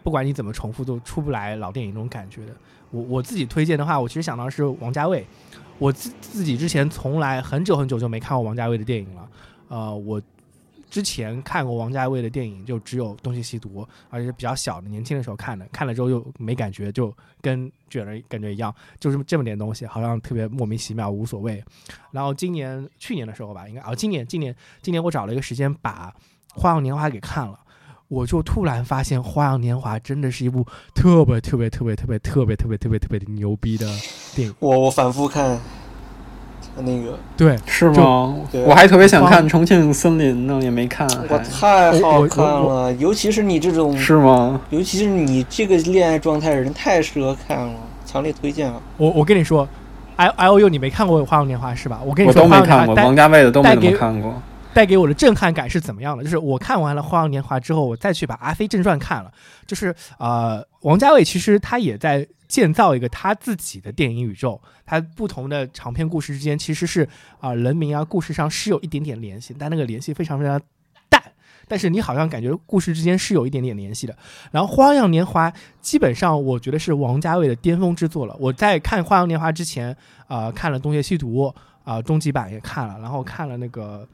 S1: 不管你怎么重复，都出不来老电影那种感觉的。我我自己推荐的话，我其实想到是王家卫。我自自己之前从来很久很久就没看过王家卫的电影了。呃，我之前看过王家卫的电影，就只有《东邪西毒》，而且是比较小的、年轻的时候看的。看了之后又没感觉，就跟卷儿感觉一样，就是这么点东西，好像特别莫名其妙，无所谓。然后今年、去年的时候吧，应该啊，今年、今年、今年我找了一个时间把《花样年华》给看了。我就突然发现，《花样年华》真的是一部特别特别特别特别特别特别特别特别的牛逼的电影。
S3: 我我反复看，那个
S1: 对，
S2: 是吗？我还特别想看《重庆森林》呢，也没看。
S3: 我太好看了，尤其是你这种，
S2: 是吗？
S3: 尤其是你这个恋爱状态的人，太适合看了，强烈推荐啊！
S1: 我我跟你说，I I O U 你没看过《花样年华》是吧？我跟你
S2: 我
S1: 说，
S2: 都没看过，
S1: 花样
S2: 王
S1: 年华带
S2: 家卫的都没怎么看过。
S1: 带给我的震撼感是怎么样的？就是我看完了《花样年华》之后，我再去把《阿飞正传》看了，就是呃，王家卫其实他也在建造一个他自己的电影宇宙，他不同的长篇故事之间其实是啊、人名啊故事上是有一点点联系，但那个联系非常非常淡。但是你好像感觉故事之间是有一点点联系的。然后《花样年华》基本上我觉得是王家卫的巅峰之作了。我在看《花样年华》之前，呃，看了《东邪西毒》啊、终极版也看了，然后看了那个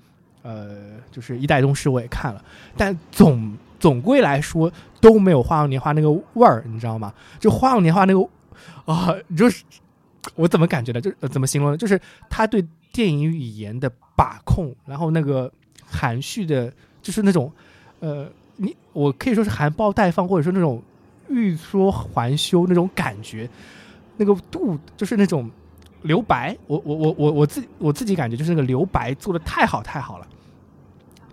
S1: 呃，就是《一代宗师》我也看了，但总总归来说都没有《花样年华》那个味儿，你知道吗？就《花样年华》那个啊、就是我怎么感觉的？就、呃怎么形容呢？就是他对电影语言的把控，然后那个含蓄的，就是那种呃，你我可以说是含苞待放，或者说那种欲说还休那种感觉，那个度就是那种留白。我我我我我自我自己感觉就是那个留白做的太好太好了。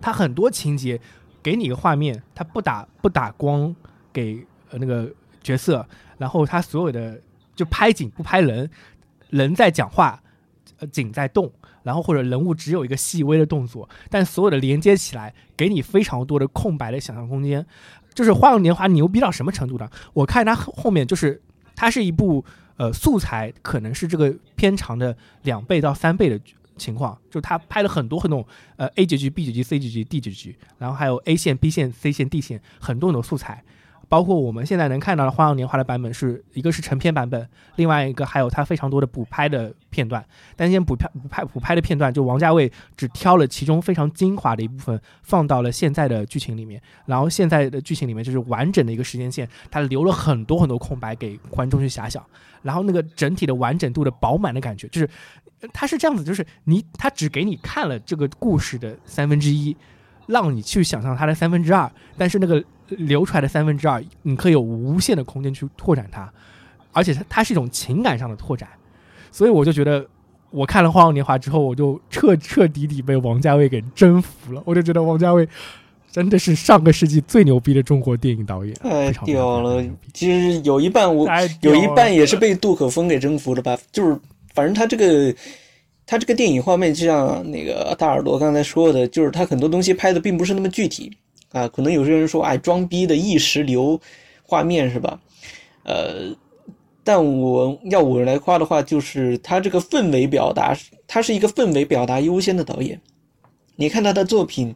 S1: 他很多情节给你一个画面，他不打不打光给呃那个角色，然后他所有的就拍景不拍人，人在讲话，景在动，然后或者人物只有一个细微的动作，但所有的连接起来，给你非常多的空白的想象空间。就是《花样年华》牛逼到什么程度呢？我看它后后面就是它是一部呃素材可能是这个片长的两倍到三倍的情况，就是他拍了很多很多呃 A 结局、B 结局、C 结局、D 结局，然后还有 A 线、B 线、C 线、D 线，很多很多素材。包括我们现在能看到的《花样年华》的版本是一个是成片版本，另外一个还有它非常多的补拍的片段。但这些补拍补拍补拍的片段，就王家卫只挑了其中非常精华的一部分放到了现在的剧情里面，然后现在的剧情里面就是完整的一个时间线，他留了很多很多空白给观众去遐想，然后那个整体的完整度的饱满的感觉，就是它是这样子，就是你他只给你看了这个故事的三分之一，让你去想象它的三分之二，但是那个流出来的三分之二，你可以有无限的空间去拓展它，而且它它是一种情感上的拓展，所以我就觉得。我看了《花样年华》之后，我就彻彻底底被王家卫给征服了。我就觉得王家卫真的是上个世纪最牛逼的中国电影导演，
S3: 太屌了！其实有一半我有一半也是被杜可风给征服了吧？就是反正他这个他这个电影画面，就像那个大耳朵刚才说的，就是他很多东西拍的并不是那么具体啊。可能有些人说，哎，装逼的意识流画面是吧？呃，但我要我来夸的话，就是他这个氛围表达，他是一个氛围表达优先的导演。你看他的作品，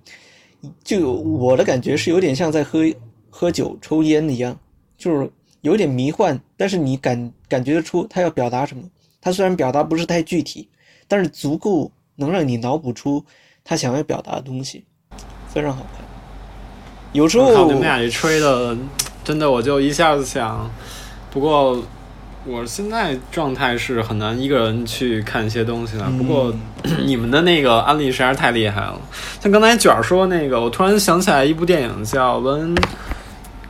S3: 就我的感觉是有点像在喝喝酒、抽烟一样，就是有点迷幻，但是你感感觉得出他要表达什么。他虽然表达不是太具体，但是足够能让你脑补出他想要表达的东西，非常好看。有时候
S2: 你们俩一吹的，真的我就一下子想，不过我现在状态是很难一个人去看一些东西的。不过 你们的那个案例实在是太厉害了，像刚才卷儿说那个，我突然想起来一部电影叫《When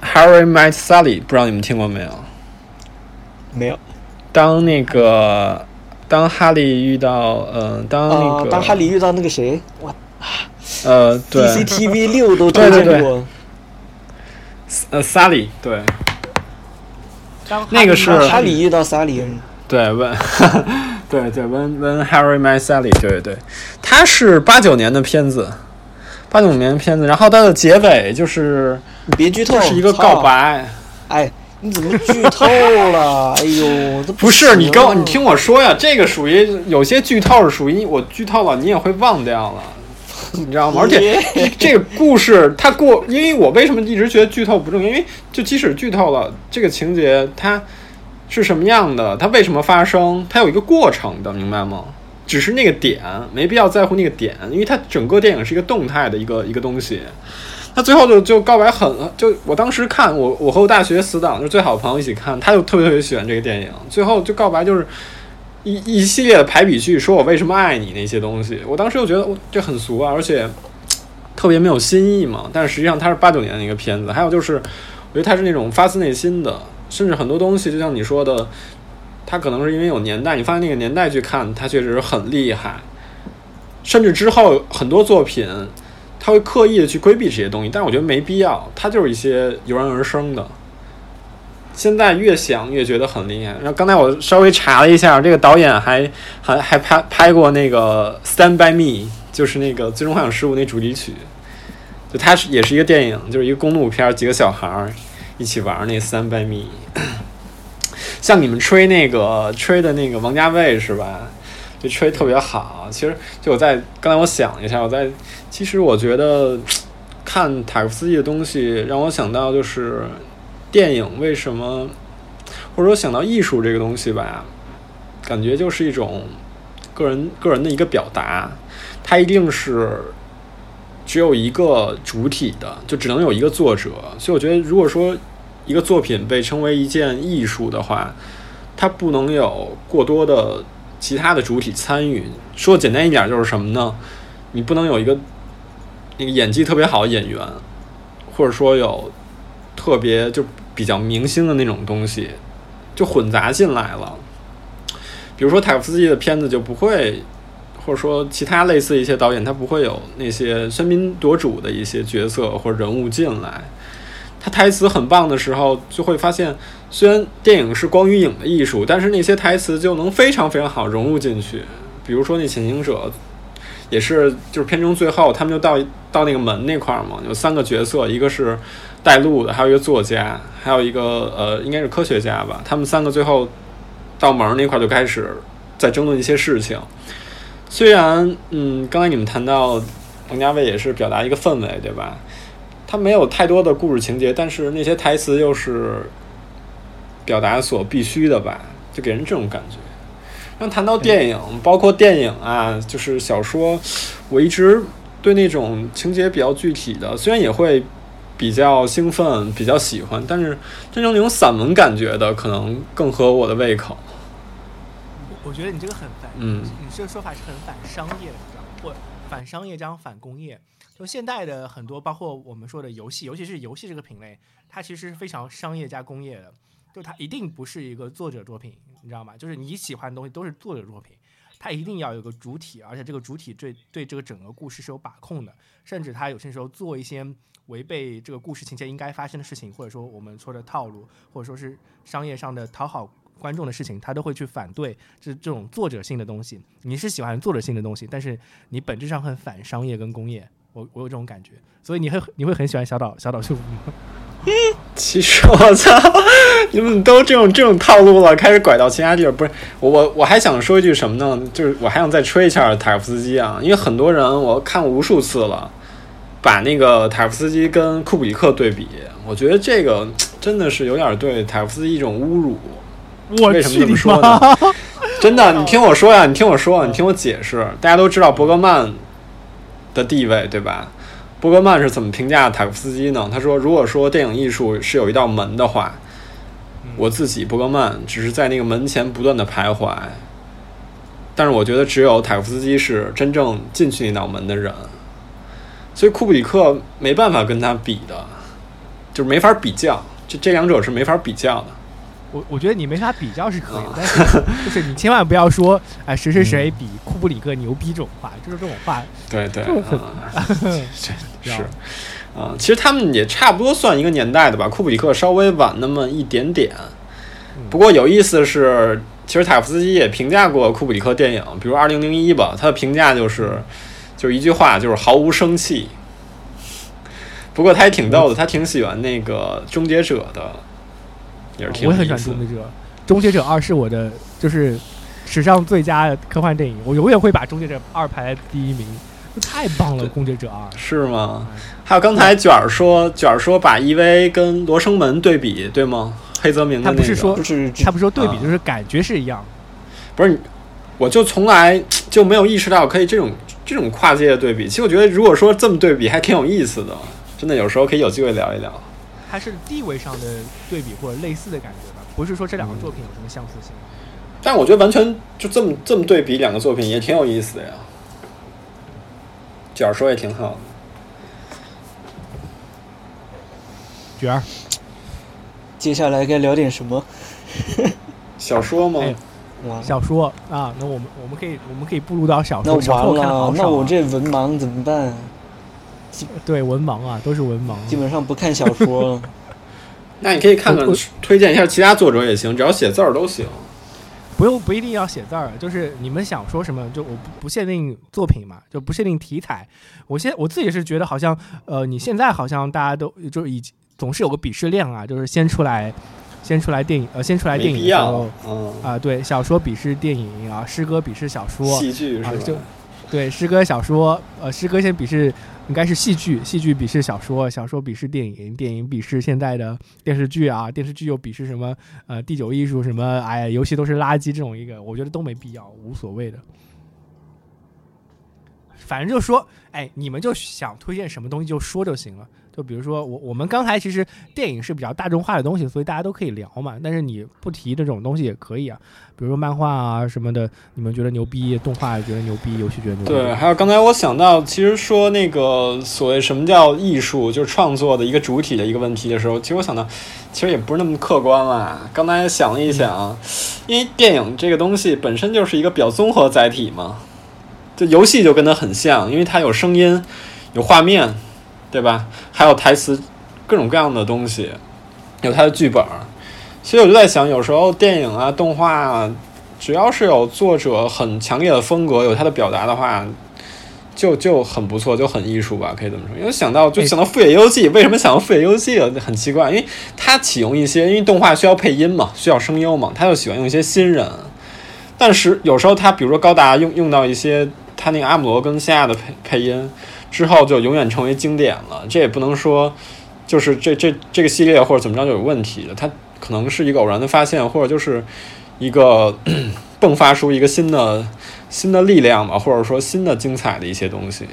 S2: Harry Met Sally》，不知道你们听过没有？
S3: 没有
S2: 当那个当哈利遇到呃，当那
S3: 啊
S2: 个、，
S3: 当哈利遇到那个谁，我
S2: 呃对
S3: ，CCTV 六都推荐
S2: 对对对。
S3: 过，
S2: 呃 Sally 对。那个是
S3: 啊哈利遇到萨里恩，
S2: 对问 对对 When When Harry Met Sally 对对对，它是八九年的片子，八九年的片子，然后它的结尾就是
S3: 你别剧透，
S2: 是一个告。白，
S3: 哎，你怎么剧透了？哎呦，这
S2: 不是你跟我，
S3: 行
S2: 你听我说呀，这个属于有些剧透是属于我剧透了，你也会忘掉了，你知道吗？而且这个故事它过，因为我为什么一直觉得剧透不重要？因为就即使剧透了，这个情节它是什么样的，它为什么发生，它有一个过程的，明白吗？只是那个点，没必要在乎那个点，因为它整个电影是一个动态的一个一个东西。他最后就就告白很，就我当时看我我和我大学死党就是最好的朋友一起看，他就特别特别喜欢这个电影。最后就告白就是一一系列的排比句，说我为什么爱你那些东西。我当时就觉得我这很俗啊，而且特别没有新意嘛。但是实际上它是八九年的一个片子，还有就是我觉得它是那种发自内心的，甚至很多东西就像你说的，它可能是因为有年代，你放在那个年代去看，它确实很厉害。甚至之后很多作品。他会刻意的去规避这些东西，但是我觉得没必要，它就是一些油然而生的。现在越想越觉得很厉害。然后刚才我稍微查了一下，这个导演还还还拍拍过那个《Stand by Me》，就是那个《最终幻想十五》那主题曲。就它是也是一个电影，就是一个公路片，几个小孩儿一起玩那《Stand by Me 》。像你们吹那个吹的那个王家卫是吧？就吹特别好。其实就我在刚才我想了一下，我在其实我觉得 看塔可夫斯基的东西，让我想到就是电影为什么，或者说想到艺术这个东西吧，感觉就是一种个人个人的一个表达，它一定是只有一个主体的，就只能有一个作者。所以我觉得，如果说一个作品被称为一件艺术的话，它不能有过多的。其他的主体参与，说简单一点就是什么呢？你不能有一个那个演技特别好的演员，或者说有特别就比较明星的那种东西，就混杂进来了。比如说塔夫斯基的片子就不会，或者说其他类似一些导演，他不会有那些喧宾夺主的一些角色或人物进来。他台词很棒的时候，就会发现。虽然电影是光与影的艺术，但是那些台词就能非常非常好融入进去。比如说那潜行者，也是就是片中最后他们就到到那个门那块儿嘛，有三个角色，一个是带路的，还有一个作家，还有一个呃应该是科学家吧。他们三个最后到门那块儿就开始在争论一些事情。虽然嗯，刚才你们谈到王家卫也是表达一个氛围，对吧？他没有太多的故事情节，但是那些台词又是。表达所必须的吧，就给人这种感觉。那谈到电影，包括电影啊，就是小说，我一直对那种情节比较具体的，虽然也会比较兴奋、比较喜欢，但是真正那种散文感觉的，可能更合我的胃口。
S1: 我我觉得你这个很反，
S2: 嗯，
S1: 你这个说法是很反商业的，你知道吗？或反商业加反工业。就现代的很多，包括我们说的游戏，尤其是游戏这个品类，它其实是非常商业加工业的。就它一定不是一个作者作品，你知道吗？就是你喜欢的东西都是作者作品，它一定要有个主体，而且这个主体对对这个整个故事是有把控的，甚至他有些时候做一些违背这个故事情节应该发生的事情，或者说我们说的套路，或者说是商业上的讨好观众的事情，他都会去反对，这这种作者性的东西。你是喜欢作者性的东西，但是你本质上很反商业跟工业，我我有这种感觉，所以你会你会很喜欢小岛小岛秀夫吗？
S2: 其实我操，你们都这种这种套路了，开始拐到其他地儿。不是我我我还想说一句什么呢？就是我还想再吹一下塔夫斯基啊，因为很多人我看过无数次了，把那个塔夫斯基跟库布里克对比，我觉得这个真的是有点对塔夫斯基一种侮辱。为什么这么说呢？真的，你听我说呀，你听我说，你听我解释。大家都知道伯格曼的地位，对吧？伯格曼是怎么评价塔夫斯基呢？他说：“如果说电影艺术是有一道门的话，我自己伯格曼只是在那个门前不断的徘徊。但是我觉得只有塔夫斯基是真正进去那道门的人，所以库布里克没办法跟他比的，就是没法比较。这这两者是没法比较的。
S1: 我我觉得你没法比较是可以的，但是就是你千万不要说哎谁谁谁比库布里克牛逼这种话，就是这种话。
S2: 对对。” 是，啊，其实他们也差不多算一个年代的吧。库布里克稍微晚那么一点点，不过有意思的是，其实塔夫斯基也评价过库布里克电影，比如《二零零一》吧，他的评价就是，就是一句话，就是毫无生气。不过他也挺逗的，他挺喜欢那个《终结者》的也是挺
S1: 我也很喜欢《终结者》，《终结者二》是我的就是史上最佳科幻电影，我永远会把《终结者二》排在第一名，太棒了，《终结者二》。
S2: 是吗？还有刚才卷儿说，卷儿说把 EV 跟罗生门对比，对吗？黑泽明的那个，
S1: 他不是说
S3: 就是
S1: 他不是说对比，
S2: 啊
S1: 就是感觉是一样。
S2: 不是你，我就从来就没有意识到可以这种这种跨界的对比。其实我觉得，如果说这么对比，还挺有意思的。真的，有时候可以有机会聊一聊。
S1: 它是地位上的对比或者类似的感觉吧，不是说这两个作品有什么相似性。
S2: 但我觉得完全就这么这么对比两个作品也挺有意思的呀。卷儿说也挺好的。
S1: 卷儿，
S3: 接下来该聊点什么？
S2: 小说吗？
S1: 哎，小说啊，那我们我们可以我们可以步入到小说。小说我看的
S3: 完了，
S1: 啊。
S3: 那我这文盲怎么办？
S1: 对文盲啊，都是文盲。
S3: 基本上不看小说。
S2: 那你可以看看推荐一下其他作者也行，只要写字儿都行。
S1: 不用不一定要写字儿，就是你们想说什么，就我不不限定作品嘛，就不限定题材。我现我自己是觉得好像，呃，你现在好像大家都就是已经总是有个鄙视链啊，就是先出来，先出来电影，呃，先出来电影然后，
S2: 嗯，
S1: 啊、对，小说鄙视电影啊，诗歌鄙视小说，
S2: 戏剧是吧？
S1: 啊就对，诗歌小说，呃，诗歌先鄙视应该是戏剧，戏剧鄙视小说，小说鄙视电影，电影鄙视现在的电视剧啊，电视剧又鄙视什么呃第九艺术什么，哎呀，游戏都是垃圾这种一个，我觉得都没必要，无所谓的。反正就说，哎，你们就想推荐什么东西就说就行了。就比如说我我们刚才其实电影是比较大众化的东西，所以大家都可以聊嘛。但是你不提这种东西也可以啊，比如说漫画啊什么的，你们觉得牛逼，动画觉得牛逼，游戏觉得牛逼。
S2: 对，还有刚才我想到，其实说那个所谓什么叫艺术，就是创作的一个主体的一个问题的时候，其实我想到，其实也不是那么客观啦。刚才想了一想，因为电影这个东西本身就是一个比较综合载体嘛，就游戏就跟它很像，因为它有声音、有画面，对吧？还有台词，各种各样的东西，有它的剧本儿。其实我就在想，有时候电影啊、动画啊，只要是有作者很强烈的风格，有他的表达的话，就就很不错，就很艺术吧，可以这么说。因为想到就
S1: 哎
S2: 想到《富野游记》，为什么想到《富野游记》啊？很奇怪，因为他启用一些，因为动画需要配音嘛，需要声优嘛，他就喜欢用一些新人。但是有时候他比如说高达用用到一些他那个阿姆罗跟夏亚的配配音之后，就永远成为经典了。这也不能说就是这这这个系列或者怎么着就有问题的，它可能是一个偶然的发现，或者就是一个 迸发出一个新的新的力量吧，或者说新的精彩的一些东西。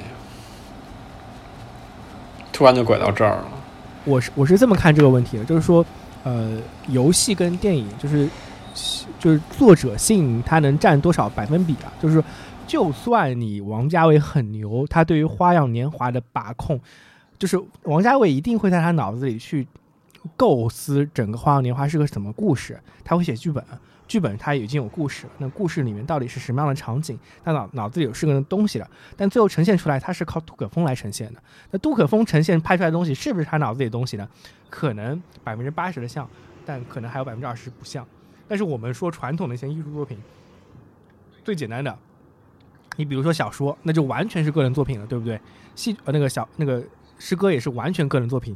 S2: 突然就拐到这儿了，
S1: 我是我是这么看这个问题的，就是说，呃，游戏跟电影就是就是作者性它能占多少百分比啊？就是说，就算你王家卫很牛，他对于《花样年华》的把控，就是王家卫一定会在他脑子里去构思整个《花样年华》是个什么故事，他会写剧本。剧本他已经有故事，那故事里面到底是什么样的场景，他脑脑子里有是个东西的，但最后呈现出来，它是靠杜可风来呈现的。那杜可风呈现拍出来的东西是不是他脑子里的东西呢？可能百分之八十的像，但可能还有百分之二十不像。但是我们说传统的一些艺术作品，最简单的，你比如说小说，那就完全是个人作品了，对不对？戏呃那个小那个诗歌也是完全个人作品，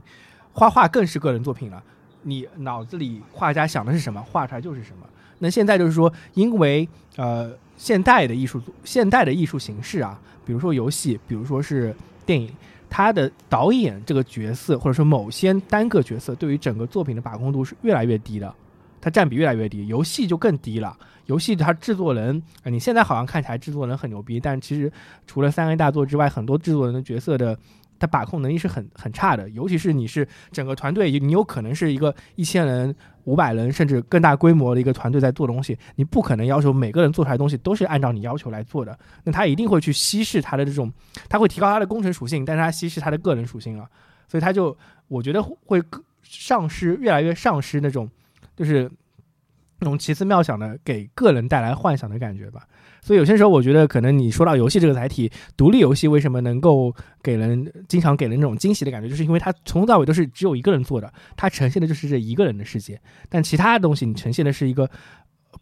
S1: 画画更是个人作品了。你脑子里画家想的是什么，画出来就是什么。那现在就是说，因为呃现代的艺术现代的艺术形式啊，比如说游戏，比如说是电影，它的导演这个角色，或者说某些单个角色，对于整个作品的把控度是越来越低的，它占比越来越低。游戏就更低了，游戏它制作人，呃你现在好像看起来制作人很牛逼，但其实除了三 A 大作之外，很多制作人的角色的。他把控能力是很很差的，尤其是你是整个团队，你有可能是一个一千人、五百人甚至更大规模的一个团队在做东西，你不可能要求每个人做出来的东西都是按照你要求来做的，那他一定会去稀释他的这种，他会提高他的工程属性，但是他稀释他的个人属性了，所以他就我觉得会丧失越来越丧失那种就是那种奇思妙想的给个人带来幻想的感觉吧。所以有些时候，我觉得可能你说到游戏这个载体，独立游戏为什么能够给人经常给人那种惊喜的感觉，就是因为它从头到尾都是只有一个人做的，它呈现的就是这一个人的世界。但其他的东西，你呈现的是一个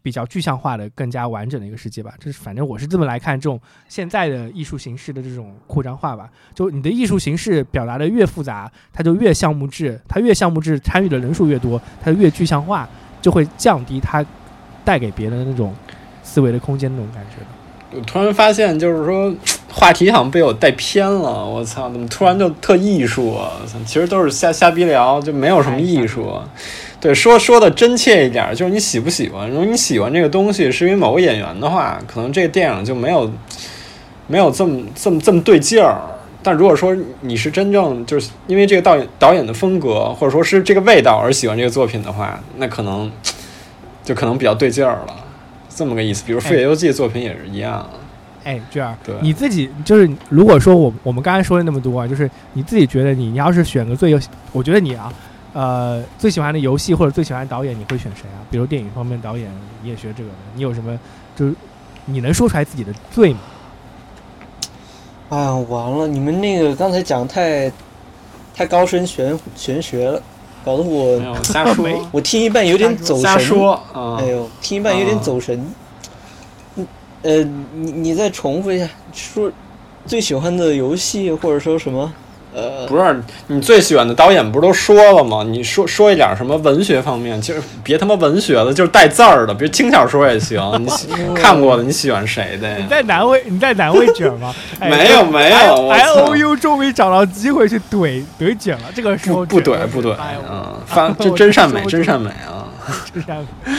S1: 比较具象化的、更加完整的一个世界吧。就是反正我是这么来看这种现在的艺术形式的这种扩张化吧。就你的艺术形式表达的越复杂，它就越项目制，它越项目制参与的人数越多，它越具象化。就会降低他带给别人的那种思维的空间那种感觉。
S2: 我突然发现，就是说话题好像被我带偏了。我操，怎么突然就特艺术啊？我操，其实都是瞎瞎逼聊，就没有什么艺术。对，说说的真切一点，就是你喜不喜欢？如果你喜欢这个东西是因为某个演员的话，可能这个电影就没有没有这么这么这么对劲儿。但如果说你是真正就是因为这个导演导演的风格，或者说是这个味道而喜欢这个作品的话，那可能就可能比较对劲儿了。这么个意思，比如《废野游记》作品也是一样。
S1: 哎，这样
S2: 对，
S1: 你自己就是，如果说我我们刚才说了那么多啊，就是你自己觉得你你要是选个最有，我觉得你啊，呃，最喜欢的游戏或者最喜欢的导演，你会选谁啊？比如电影方面导演，你也学这个的，你有什么就是你能说出来自己的最吗？
S3: 哎呀，完了！你们那个刚才讲太太高深玄玄学了，搞得我
S2: 瞎说，
S3: 我听一半有点走神。
S2: 瞎说啊！
S3: 哎呦，听一半有点走神。嗯，呃，你你再重复一下，说最喜欢的游戏或者说什么？呃，
S2: 不是你最喜欢的导演，不是都说了吗？你说说一点什么文学方面，就是别他妈文学的，就是带字儿的，比如轻小说也行。你喜看过的，你喜欢谁的呀？
S1: 你在难为你在难为卷吗？哎
S2: 没有没有我
S1: I
S2: 操
S1: O U 终于找到机会去怼怼卷了，这个时候
S2: 不不怼不怼，
S1: 哎呦
S2: 嗯，发这真善美真善美啊！
S1: 真善美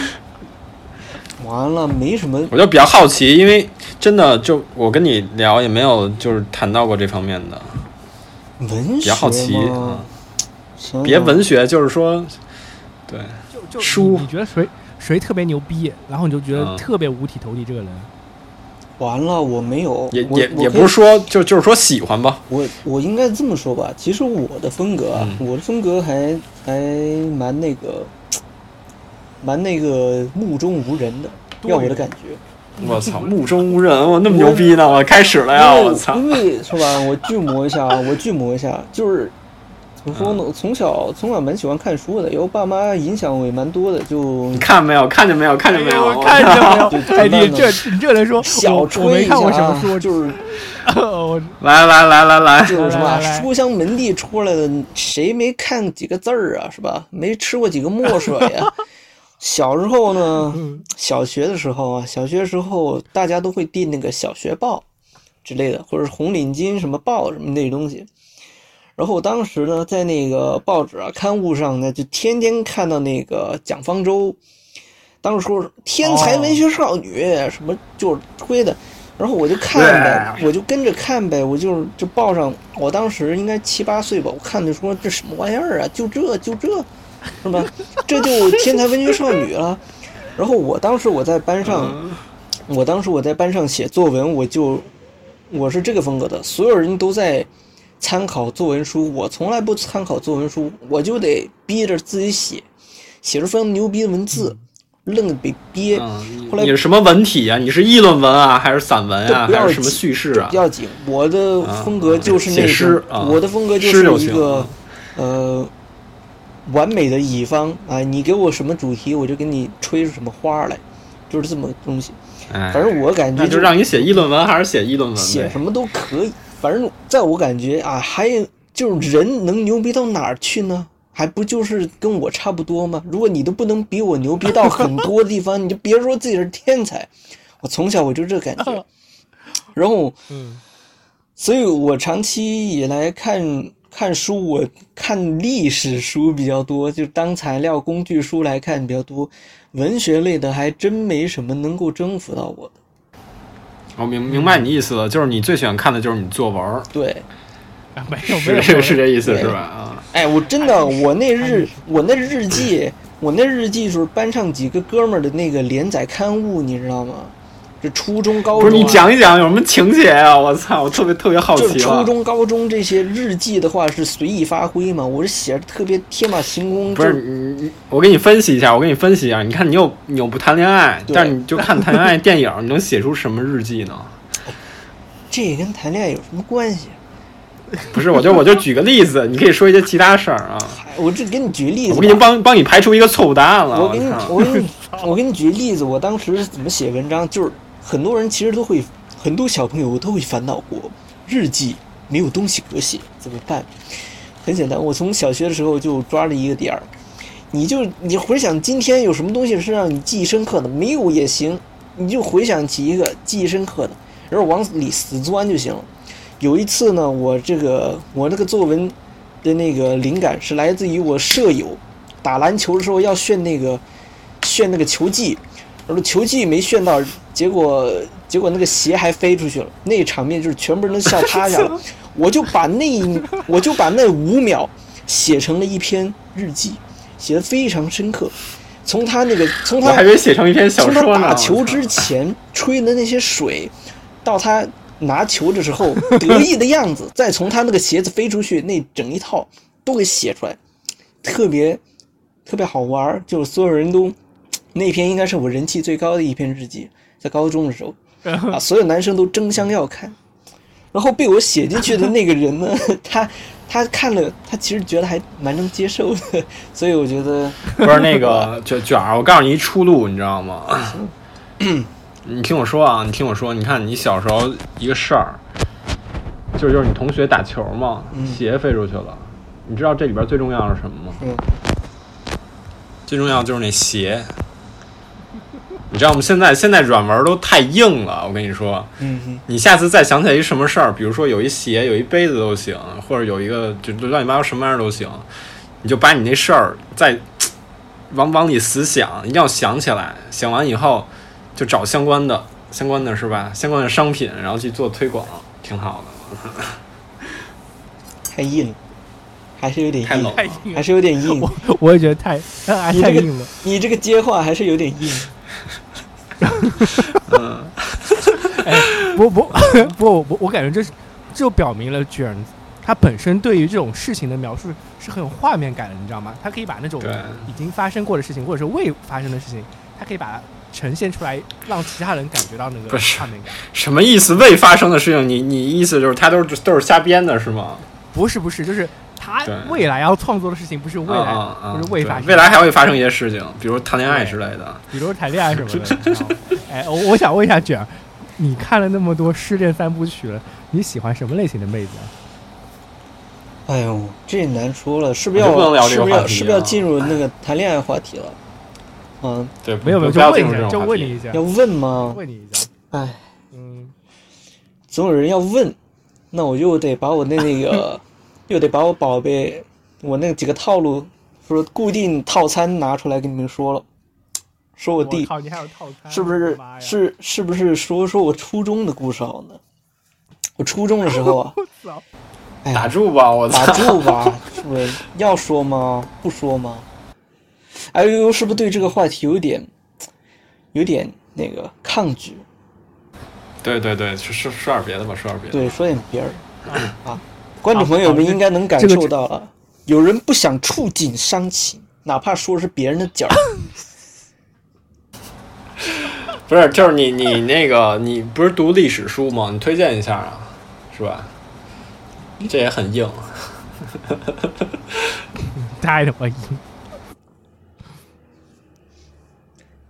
S3: 完了，没什么。
S2: 我就比较好奇，因为真的就我跟你聊也没有就是谈到过这方面的，
S3: 文学
S2: 比较好奇啊。别文学，就是说，对，
S1: 就就
S2: 书
S1: 你你觉得谁谁特别牛逼，然后你就觉得
S2: 嗯
S1: 特别五体投地这个人。
S3: 完了，我没有，
S2: 也也也不是说就就是说喜欢吧，
S3: 我我应该这么说吧，其实我的风格啊，
S2: 嗯
S3: 我的风格还还蛮那个，蛮那个目中无人的，要我的感觉。
S2: 我操，目中无人，我那么牛逼呢，我开始了呀，我操！
S3: 因为 是吧？我巨魔一下啊，我巨魔一下，就是怎么说呢？我从小从小蛮喜欢看书的，有爸妈影响我也蛮多的，就
S2: 你看没有？看见没有？看见没有？
S1: 看见没有？你这你这来说？
S3: 小吹一
S1: 没看过什么书，
S3: 就是
S2: 来来来来来，
S3: 就是什么书香门第出来的，谁没看几个字儿啊？是吧？没吃过几个墨水呀、小时候呢，
S1: 嗯
S3: 小学的时候啊，小学的时候大家都会订那个小学报之类的，或者是红领巾什么报什么那东西。然后我当时呢，在那个报纸啊、刊物上呢，就天天看到那个蒋方舟，当时说天才文学少女，什么就是推的。然后我就看呗，我就跟着看呗，我就是这报上，我当时应该七八岁吧，我看着说这什么玩意儿啊，就这就这，是吧？这就天才文学少女了。然后我当时我在班上，我当时我在班上写作文，我就我是这个风格的，所有人都在参考作文书，我从来不参考作文书，我就得逼着自己写，写出非常牛逼的文字，愣得被憋。
S2: 嗯，
S3: 后来
S2: 你是什么文体啊？你是议论文啊，还是散文啊，还是什么叙事啊
S3: 不？要紧，我的风格就是那我的风格就
S2: 是行
S3: 一个，呃，完美的乙方啊！你给我什么主题，我就给你吹出什么花来，就是这么个东西。
S2: 哎，
S3: 反正我感觉
S2: 那就让你写议论文还是写议论文呗？
S3: 写什么都可以，反正在我感觉啊，还有就是人能牛逼到哪儿去呢？还不就是跟我差不多吗？如果你都不能比我牛逼到很多地方，你就别说自己是天才。我从小我就这感觉，然后，
S1: 嗯，
S3: 所以我长期以来看看书，我看历史书比较多，就当材料工具书来看比较多，文学类的还真没什么能够征服到我的。
S2: 我明明白你意思了，就是你最喜欢看的就是你作文儿，
S3: 对，
S1: 啊没有没有
S2: 是是是这意思是吧？啊，
S3: 哎，我真的，我那日我那日记，我那日记就是班上几个哥们儿的那个连载刊物，你知道吗？这初中、高中、啊，
S2: 不是你讲一讲有什么情节啊？我操，我特别特别好奇了。
S3: 初中、高中这些日记的话是随意发挥嘛，我是写的特别天马行空，
S2: 不
S3: 是
S2: 你你，我给你分析一下，我给你分析一下。你看你又你又不谈恋爱，但是你就看谈恋爱电影，你能写出什么日记呢？
S3: 这跟谈恋爱有什么关系？
S2: 不是，我就我就举个例子，你可以说一些其他事儿啊。
S3: 哎我这给你举例子，
S2: 我给你帮帮你排除一个错误答案了。
S3: 我给你我给你我给你举例子，我当时是怎么写文章，就是很多人其实都会，很多小朋友都会烦恼过，日记没有东西可写怎么办？很简单，我从小学的时候就抓了一个点儿，你就你回想今天有什么东西是让你记忆深刻的？没有也行，你就回想起一个记忆深刻的，然后往里死钻就行了。有一次呢，我这个我那个作文的那个灵感是来自于我舍友打篮球的时候要炫那个炫那个球技，然后球技没炫到，结果结果那个鞋还飞出去了，那场面就是全部人都笑趴下了。我就把那一我就把那五秒写成了一篇日记，写的非常深刻。从他那个从他
S2: 我还没写成一篇小
S3: 从他
S2: 说。
S3: 打球之前吹的那些水，到他拿球的时候 得意的样子，再从他那个鞋子飞出去那整一套都给写出来，特别特别好玩儿。就是所有人都那篇应该是我人气最高的一篇日记，在高中的时候啊，所有男生都争相要看。然后被我写进去的那个人呢，他他看了，他其实觉得还蛮能接受的，所以我觉得
S2: 不是那个卷卷儿，我告诉你一出路，你知道吗？你听我说啊，你听我说，你看你小时候一个事儿，就是就是你同学打球嘛，
S3: 嗯
S2: 鞋飞出去了，你知道这里边最重要是什么吗？
S3: 嗯
S2: 最重要就是那鞋。你知道吗？现在现在软文都太硬了，我跟你说，
S3: 嗯哼
S2: 你下次再想起来一什么事儿，比如说有一鞋、有一杯子都行，或者有一个就乱七八糟什么玩意儿都行，你就把你那事儿再往往里死想，一定要想起来，想完以后就找相关的相关的是吧？相关的商品，然后去做推广，挺好的。
S3: 太硬了，还是有点硬
S2: 太
S1: 硬，
S3: 还是有点硬。
S1: 我我也觉得太
S3: 你这个
S1: 太硬了。
S3: 你这个接话还是有点硬。
S1: 不 不不，不 我感觉这是这就表明了卷他本身对于这种事情的描述是很有画面感的，你知道吗？他可以把那种已经发生过的事情，或者是未发生的事情，他可以把它呈现出来，让其他人感觉到那个画面感。
S2: 什么意思？未发生的事情，你你意思就是他都是都是瞎编的是吗？
S1: 不是不是，就是他未来要创作的事情，不是未来，
S2: 啊啊啊
S1: 不是未发生，
S2: 未来还会发生一些事情，比如谈恋爱之类的。
S1: 比如谈恋爱什么的。哎，我我想问一下卷儿，你看了那么多失恋三部曲了，你喜欢什么类型的妹子啊？
S3: 哎呦，这也难说了，是不是要是不是要
S2: 这个话题
S3: 是不是要
S2: 啊
S3: 进入那个谈恋爱话题了？嗯，
S2: 对，
S1: 没有没有，
S2: 不要
S1: 就问一下，就
S2: 进入这种话题
S1: 问你一下
S3: 要，问吗？
S1: 问你一下。
S3: 哎，
S1: 嗯，
S3: 总有人要问，那我就得把我的那个，又得把我宝贝，我那几个套路，说固定套餐拿出来跟你们说了。说我弟，
S1: 你还有套餐？
S3: 是不是是是不是说说我初中的故事好呢？我初中的时候啊，哎
S2: 打住吧，我
S3: 打！住吧，是不是？要说吗？不说吗？哎呦，是不是对这个话题有点，有点那个抗拒？
S2: 对对对，说说说点别的吧，说点别的。
S3: 对，说点别的 啊，观众朋友们应该能感受到了，有人不想触景伤情，哪怕说是别人的角儿。
S2: 不是，就是你你那个你不是读历史书吗？你推荐一下啊，是吧？这也很硬。
S1: 太他妈硬！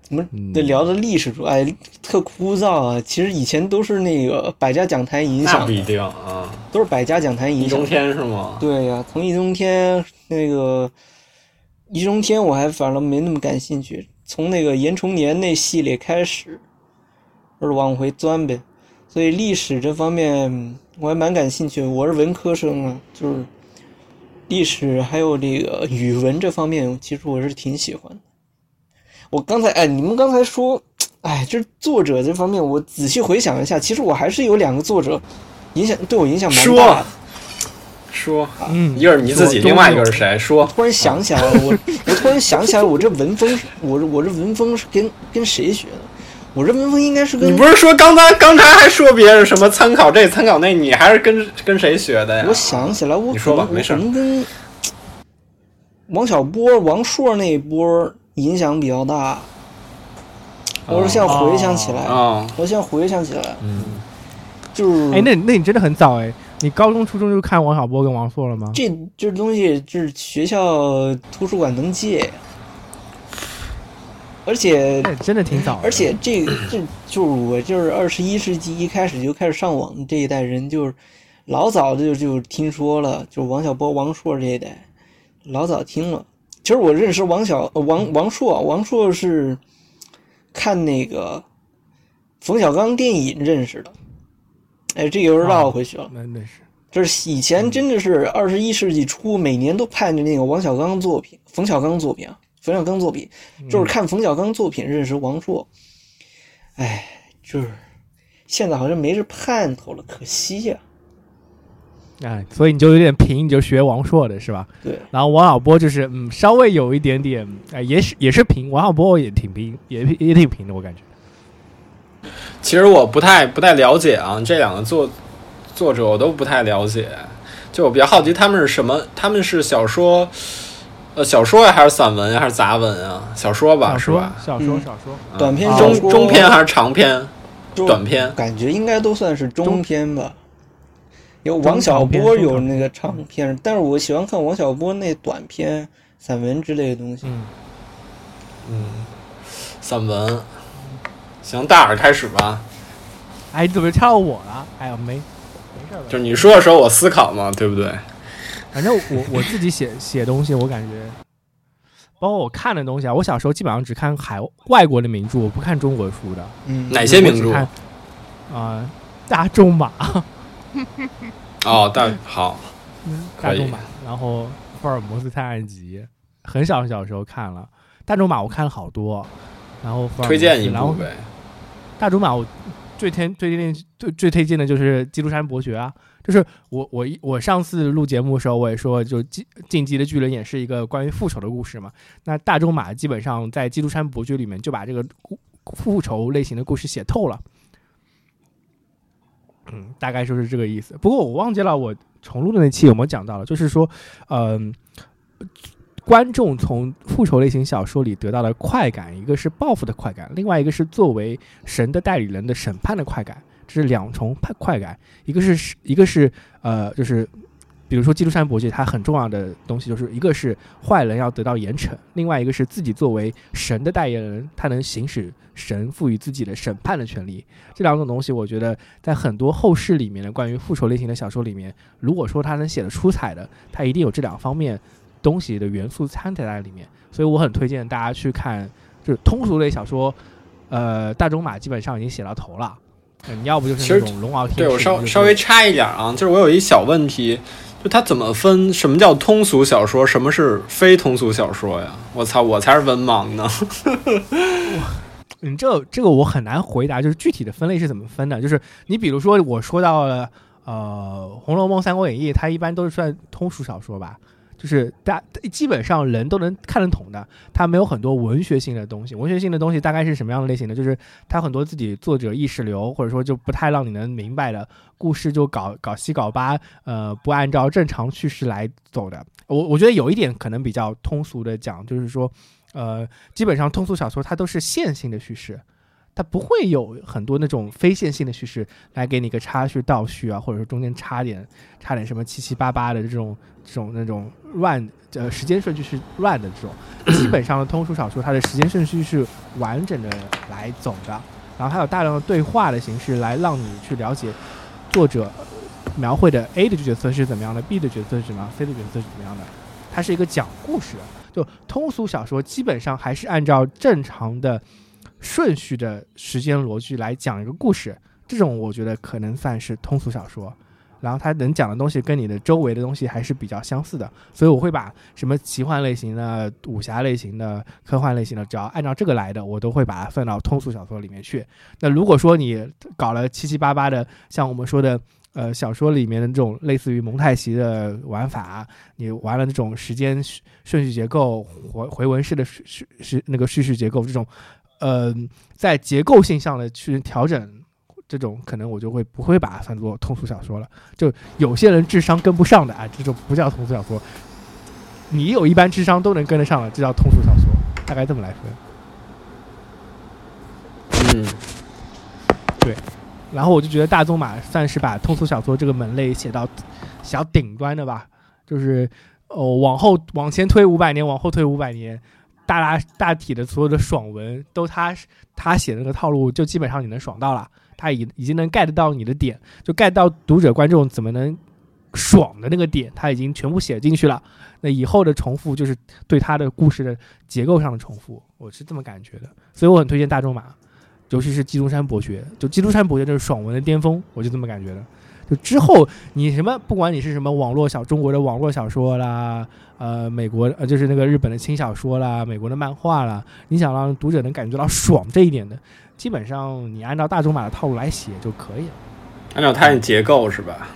S3: 怎么得聊的历史书？哎，特枯燥啊！其实以前都是那个百家讲坛影响那，
S2: 不一定啊。
S3: 都是百家讲坛影响易中。
S2: 天是吗？
S3: 对呀、从易中天那个易中天我还反而没那么感兴趣，从那个严崇年那系列开始，就是往回钻呗。所以历史这方面我还蛮感兴趣，我是文科生啊，就是历史还有这个语文这方面，其实我是挺喜欢的。我刚才哎，你们刚才说，哎，就是作者这方面，我仔细回想一下，其实我还是有两个作者影响对我影响蛮大的。
S2: 说，
S1: 嗯，
S2: 一个是你自己，另外一个是谁？说，
S3: 突然想起来了，我 我突然想起来，我这文风是，我这我这文风是跟跟谁学的？我这文风应该是跟
S2: 你不是说刚才刚才还说别人什么参考这参考那，你还是跟跟谁学的呀？
S3: 我想起来，我
S2: 你说吧没事
S3: 跟王小波、王朔那一波影响比较大。我是现在回想起来，
S2: 啊，
S3: 我现在回想起来，
S2: 嗯，
S3: 就是
S1: 哎，那那你真的很早哎，你高中、初中就看王小波跟王朔了吗？
S3: 这这东西，就是学校图书馆能借，而且
S1: 那真的挺早的。
S3: 而且这这就是我就是二十一世纪一开始就开始上网的这一代人，就是老早就就听说了，就王小波、王朔这一代，老早听了，其实我认识王小呃王王朔，王朔是看那个冯小刚电影认识的。哎，这又是绕回去了。
S1: 那那是
S3: 这是以前真的是二十一世纪初，每年都盼着那个王小刚作品，冯小刚作品啊，冯小刚作品，就是看冯小刚作品认识王朔。哎，就是现在好像没这盼头了，可惜呀、
S1: 哎，所以你就有点贫，你就学王朔的是吧？
S3: 对，
S1: 然后王小波就是嗯，稍微有一点点，哎、也是也是贫，王小波也挺平，也也挺平的，我感觉。
S2: 其实我不太不太了解啊，这两个作作者我都不太了解，就我比较好奇他们是什么？他们是小说，呃，小说呀，还是散文呀，还是杂文啊？小说吧，
S1: 小说
S2: 是吧？
S1: 小说
S3: 嗯
S1: 小说，
S3: 短篇
S2: 啊中中篇还是长篇？短篇
S3: 感觉应该都算是中篇吧。有王小波有那个长篇，但是我喜欢看王小波那短篇、散文之类的东西。
S1: 嗯，
S2: 嗯，散文。行，大耳开始吧。
S1: 哎，你怎么跳到我了？哎呀，没没事
S2: 就是你说的时候，我思考嘛，对不对？
S1: 反正我我自己写写东西，我感觉，包括我看的东西啊，我小时候基本上只看海外国的名著，我不看中国书的。
S3: 嗯，
S2: 哪些名著？
S1: 啊、大仲马，
S2: 哦，大好，可以
S1: 大仲马，然后福尔摩斯探案集，很小很小的时候看了大仲马，我看了好多，然后
S2: 推荐一
S1: 然后
S2: 部呗。
S1: 大仲马我最推最推荐最最推荐的就是《基督山伯爵》啊，就是我我一我上次录节目的时候我也说，就进进击的巨人也是一个关于复仇的故事嘛。那大仲马基本上在《基督山伯爵》里面就把这个故复仇类型的故事写透了。嗯，大概就是这个意思。不过我忘记了我重录的那期有没有讲到了，就是说，嗯、观众从复仇类型小说里得到的快感，一个是报复的快感，另外一个是作为神的代理人的审判的快感，这是两重快快感。一个是一个是呃，就是比如说《基督山伯爵》，它很重要的东西就是一个是坏人要得到严惩，另外一个是自己作为神的代言人，他能行使神赋予自己的审判的权利。这两种东西，我觉得在很多后世里面的关于复仇类型的小说里面，如果说他能写的出彩的，他一定有这两方面东西的元素掺杂在里面。所以我很推荐大家去看，就是通俗类小说，呃，大仲马基本上已经写到头了。你要不就是那种龙傲天
S2: 对我稍稍微差一点啊，就是我有一小问题，就它怎么分什么叫通俗小说，什么是非通俗小说呀？我操，我才是文盲呢。
S1: 你，这这个我很难回答，就是具体的分类是怎么分的？就是你比如说我说到了呃《红楼梦》《三国演义》，它一般都是算通俗小说吧，就是大基本上人都能看得懂的，它没有很多文学性的东西。文学性的东西大概是什么样的类型的？就是它很多自己作者意识流，或者说就不太让你能明白的故事，就搞搞七搞八，呃，不按照正常叙事来走的。我我觉得有一点可能比较通俗的讲，就是说。呃，基本上通俗小说它都是线性的叙事，它不会有很多那种非线性的叙事来给你个插叙、倒叙啊，或者说中间插点插点什么七七八八的这种这种那种乱呃时间顺序是乱的这种。基本上的通俗小说，它的时间顺序是完整的来走的，然后它有大量的对话的形式来让你去了解作者描绘的 A 的角色是怎么样的，B 的角色是怎么样，C 的角色是怎么样的。它是一个讲故事，就通俗小说基本上还是按照正常的顺序的时间逻辑来讲一个故事，这种我觉得可能算是通俗小说。然后它能讲的东西跟你的周围的东西还是比较相似的，所以我会把什么奇幻类型的、武侠类型的、科幻类型的，只要按照这个来的，我都会把它放到通俗小说里面去。那如果说你搞了七七八八的，像我们说的。呃，小说里面的这种类似于蒙太奇的玩法，你玩了这种时间顺序结构、回回文式的叙叙那个叙事结构，这种呃，在结构性上的去调整，这种可能我就会不会把它算作通俗小说了。就有些人智商跟不上的啊，这种不叫通俗小说。你有一般智商都能跟得上了，这叫通俗小说，大概这么来分。
S2: 嗯，对
S1: 然后我就觉得大仲马算是把通俗小说这个门类写到小顶端的吧，就是哦，往后往前推五百年，往后推五百年，大大大体的所有的爽文都他他写的那个套路，就基本上你能爽到了，他已已经能 get 到你的点，就 get 到读者观众怎么能爽的那个点，他已经全部写进去了。那以后的重复就是对他的故事的结构上的重复，我是这么感觉的。所以我很推荐大仲马，尤其是基督山伯爵。就基督山伯爵就是爽文的巅峰，我就这么感觉的。就之后你什么，不管你是什么网络小中国的网络小说啦，呃，美国呃就是那个日本的轻小说啦，美国的漫画啦，你想让读者能感觉到爽这一点的，基本上你按照大中马的套路来写就可以了。
S2: 按照它的结构是吧？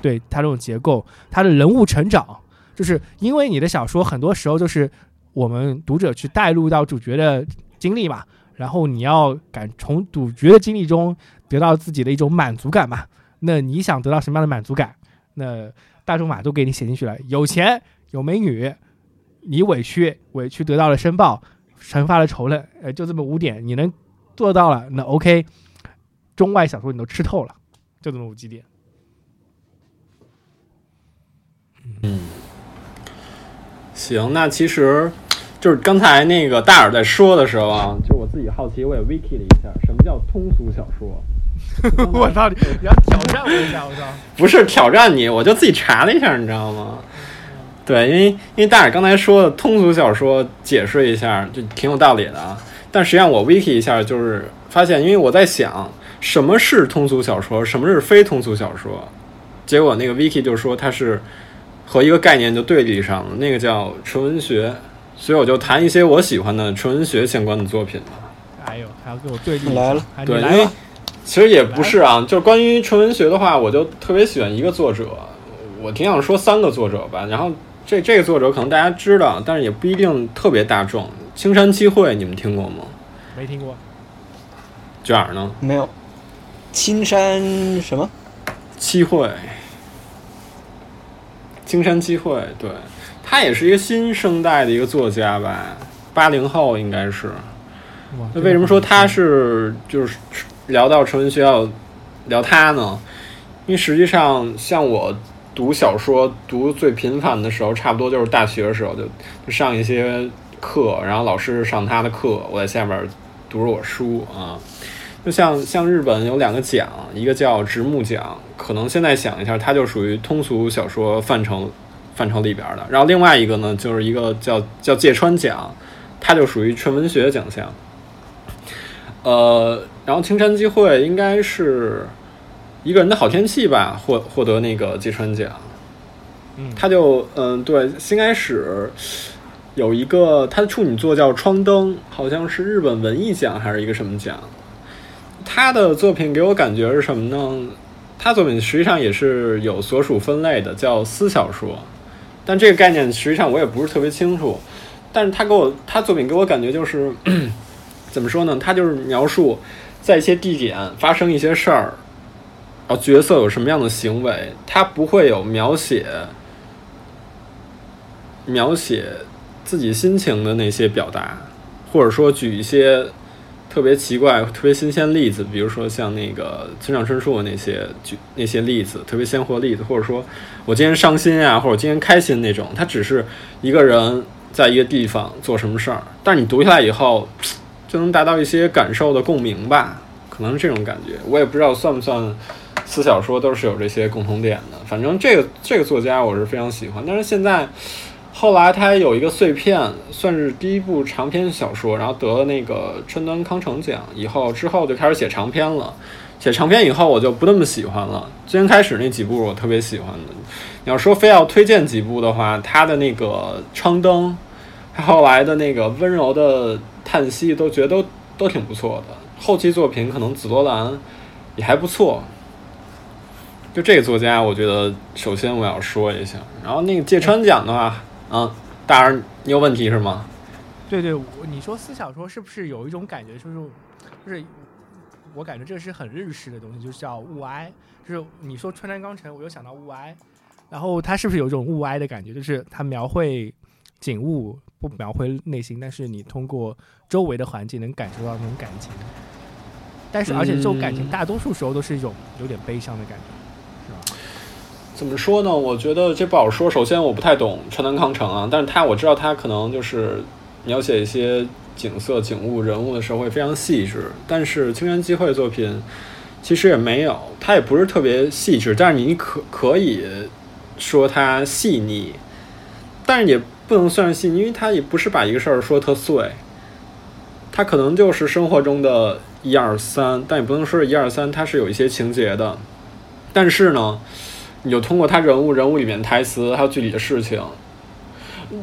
S1: 对它这种结构，它的人物成长，就是因为你的小说很多时候就是我们读者去带入到主角的经历嘛，然后你要感从主角的经历中得到自己的一种满足感嘛。那你想得到什么样的满足感？那大仲马都给你写进去了，有钱有美女，你委屈委屈得到了申报，惩罚了仇人，呃，就这么五点，你能做到了，那 OK，中外小说你都吃透了，就这么五几点。
S2: 嗯，行，那其实就是刚才那个大耳在说的时候啊，就是我自己好奇，我也 wiki 了一下，什么叫通俗小说？
S1: 我操你！你要挑战我一下，我操！
S2: 不是挑战你，我就自己查了一下，你知道吗？对，因为因为大耳刚才说的通俗小说，解释一下就挺有道理的啊。但实际上我 wiki 一下，就是发现，因为我在想什么是通俗小说，什么是非通俗小说，结果那个 wiki 就说它是和一个概念就对立上了，那个叫纯文学。所以我就谈一些我喜欢的纯文学相关的作品吧。
S1: 哎呦，还要跟我对立
S3: 来了，
S2: 对，因为其实也不是啊，就是关于纯文学的话，我就特别喜欢一个作者，我挺想说三个作者吧。然后这这个作者可能大家知道，但是也不一定特别大众。青山七惠，你们听过吗？
S1: 没听过。
S2: 卷儿呢？
S3: 没有。青山什么？
S2: 七惠。青山七惠，对，他也是一个新生代的一个作家吧，八零后应该是。那为什么说他是就是聊到成文学校聊他呢？因为实际上像我读小说读最频繁的时候，差不多就是大学的时候，就就上一些课，然后老师上他的课，我在下边读着我书啊。就像像日本有两个奖，一个叫直木奖，可能现在想一下，它就属于通俗小说范畴范畴里边的。然后另外一个呢，就是一个叫叫芥川奖，它就属于纯文学奖项。呃，然后青山机会应该是一个人的好天气吧，获获得那个芥川奖。
S1: 嗯，
S2: 他就嗯，对，新开始有一个他的处女作叫《窗灯》，好像是日本文艺奖还是一个什么奖。他的作品给我感觉是什么呢？他作品实际上也是有所属分类的，叫私小说。但这个概念实际上我也不是特别清楚。但是他给我他作品给我感觉就是 怎么说呢？他就是描述在一些地点发生一些事儿，然后角色有什么样的行为，他不会有描写描写自己心情的那些表达，或者说举一些。特别奇怪、特别新鲜例子，比如说像那个村上春树的那些举那些例子，特别鲜活例子，或者说我今天伤心啊，或者今天开心那种，他只是一个人在一个地方做什么事儿，但你读下来以后就能达到一些感受的共鸣吧，可能是这种感觉。我也不知道算不算四小说都是有这些共同点的，反正这个这个作家我是非常喜欢，但是现在。后来他有一个碎片，算是第一部长篇小说，然后得了那个川端康成奖。以后之后就开始写长篇了，写长篇以后我就不那么喜欢了。最先开始那几部我特别喜欢的，你要说非要推荐几部的话，他的那个《窗灯》，他后来的那个《温柔的叹息》都觉得都都挺不错的。后期作品可能《紫罗兰》也还不错。就这个作家，我觉得首先我要说一下。然后那个芥川奖的话。嗯，大儿，你有问题是吗？
S1: 对对，你说私小说是不是有一种感觉，就是就是我感觉这是很日式的东西，就是叫物哀。就是你说川端康成，我又想到物哀，然后他是不是有一种物哀的感觉？就是他描绘景物，不描绘内心，但是你通过周围的环境能感受到那种感情。但是而且这种感情大多数时候都是一种有点悲伤的感觉。
S2: 怎么说呢？我觉得这不好说。首先，我不太懂川端康成啊，但是他我知道他可能就是描写一些景色、景物、人物的时候会非常细致。但是青山机会作品其实也没有，他也不是特别细致。但是你可可以说它细腻，但是也不能算是细腻，因为它也不是把一个事儿说特碎，它可能就是生活中的一二三，但也不能说是一二三，它是有一些情节的。但是呢，你就通过他人物、人物里面台词还有具体的事情，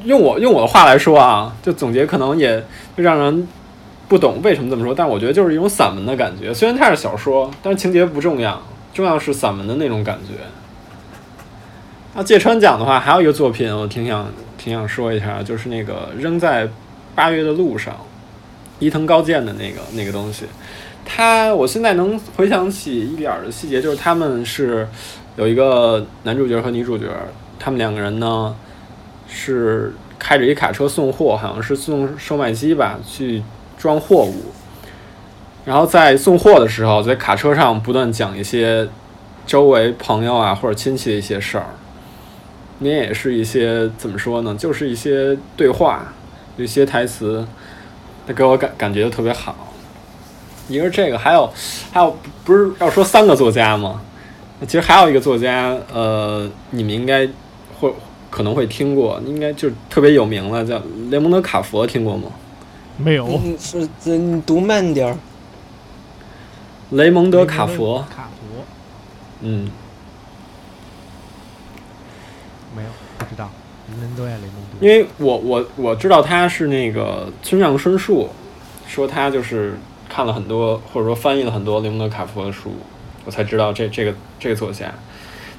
S2: 用我用我的话来说啊，就总结可能也就让人不懂为什么这么说，但我觉得就是一种散文的感觉。虽然它是小说，但是情节不重要，重要是散文的那种感觉。那芥川奖的话，还有一个作品，我挺想挺想说一下，就是那个扔在八月的路上，伊藤高健的那个那个东西。他，我现在能回想起一点儿的细节，就是他们是有一个男主角和女主角，他们两个人呢是开着一卡车送货，好像是送售卖机吧，去装货物。然后在送货的时候，在卡车上不断讲一些周围朋友啊或者亲戚的一些事儿，那也是一些怎么说呢，就是一些对话，一些台词，那给我感感觉特别好。一个是这个，还有还有不是要说三个作家吗？其实还有一个作家，呃，你们应该会可能会听过，应该就特别有名了，叫雷蒙德·卡佛，听过吗？
S1: 没有。
S3: 嗯，是你读慢点儿。
S2: 雷蒙德·卡佛，
S1: 卡佛，
S2: 嗯，
S1: 没有，不知道。人人都爱雷蒙德。
S2: 因为我我我知道他是那个村上春树，说他就是看了很多或者说翻译了很多雷蒙德·卡佛的书，我才知道这这个这个作家，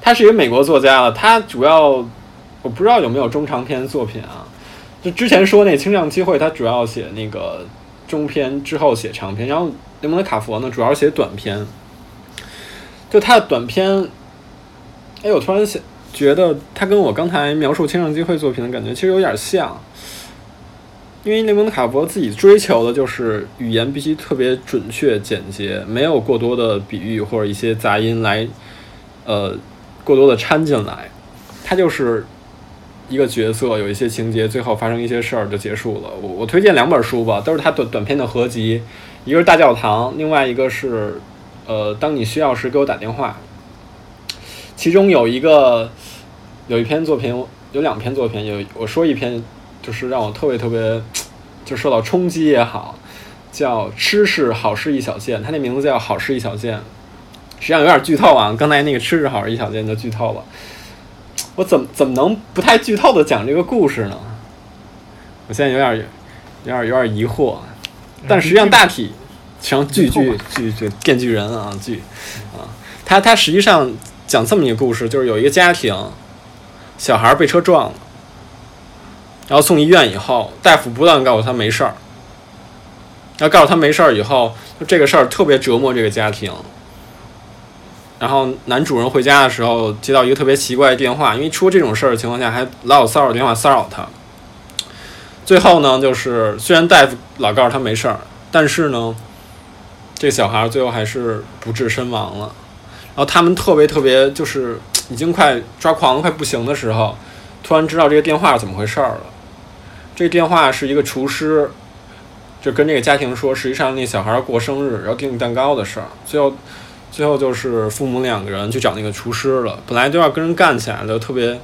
S2: 他是一个美国作家了。他主要我不知道有没有中长篇作品啊？就之前说那《青藏机会》，他主要写那个中篇，之后写长篇。然后雷蒙德·卡佛呢，主要写短篇。就他的短篇，哎，我突然想觉得他跟我刚才描述《青藏机会》作品的感觉其实有点像。因为雷蒙德·卡佛自己追求的就是语言必须特别准确、简洁，没有过多的比喻或者一些杂音来，呃，过多的掺进来。他就是一个角色，有一些情节，最后发生一些事儿就结束了。我我推荐两本书吧，都是他短短篇的合集，一个是《大教堂》，另外一个是呃，当你需要时给我打电话。其中有一个有一篇作品，有两篇作品，有我说一篇。就是让我特别特别，就受到冲击也好，叫“吃是好事一小件”，它那名字叫“好事一小件”，实际上有点剧透啊。刚才那个“吃是好事一小件”就剧透了，我怎么怎么能不太剧透的讲这个故事呢？我现在有点有点有点疑惑，但实际上大体像剧剧剧剧电锯人啊剧啊，他他实际上讲这么一个故事，就是有一个家庭，小孩被车撞了。然后送医院以后，大夫不断告诉他没事儿，然后告诉他没事儿以后，就这个事儿特别折磨这个家庭。然后男主人回家的时候接到一个特别奇怪的电话，因为出这种事儿的情况下还老有骚扰电话骚扰他。最后呢，就是虽然大夫老告诉他没事儿，但是呢，这小孩最后还是不治身亡了。然后他们特别特别就是已经快抓狂、快不行的时候，突然知道这个电话是怎么回事儿了。这电话是一个厨师，就跟这个家庭说，实际上那小孩过生日要订蛋糕的事儿。最后，最后就是父母两个人去找那个厨师了。本来就要跟人干起来的，特别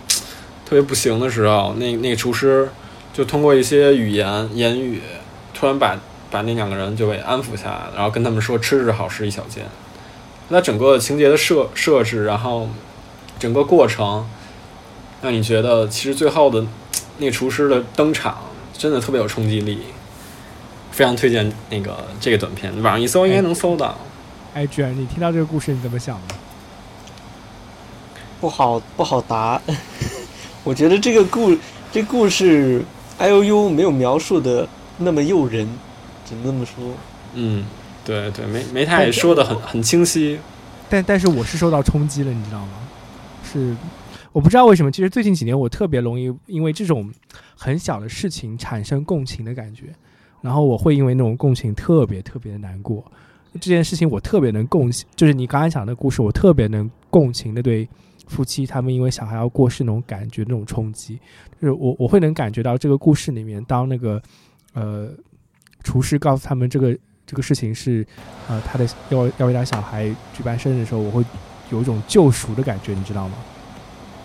S2: 特别不行的时候，那那个厨师就通过一些语言言语，突然把把那两个人就给安抚下来了，然后跟他们说吃是好事一小件。那整个情节的设设置，然后整个过程，让你觉得其实最后的。那个厨师的登场真的特别有冲击力，非常推荐那个这个短片，网上一搜应该能搜到。
S1: 哎，居然你听到这个故事你怎么想的？
S3: 不好不好答，我觉得这个故这故事 I O U 没有描述的那么诱人，只能这么说。
S2: 嗯，对对，没没太说的很很清晰。
S1: 但但是我是受到冲击了，你知道吗？是。我不知道为什么，其实最近几年我特别容易因为这种很小的事情产生共情的感觉，然后我会因为那种共情特别特别的难过。这件事情我特别能共情，就是你刚才讲的故事，我特别能共情的对夫妻他们因为小孩要过世那种感觉那种冲击，就是我我会能感觉到这个故事里面，当那个呃厨师告诉他们这个这个事情是呃他的要要为他小孩举办生日的时候，我会有一种救赎的感觉，你知道吗？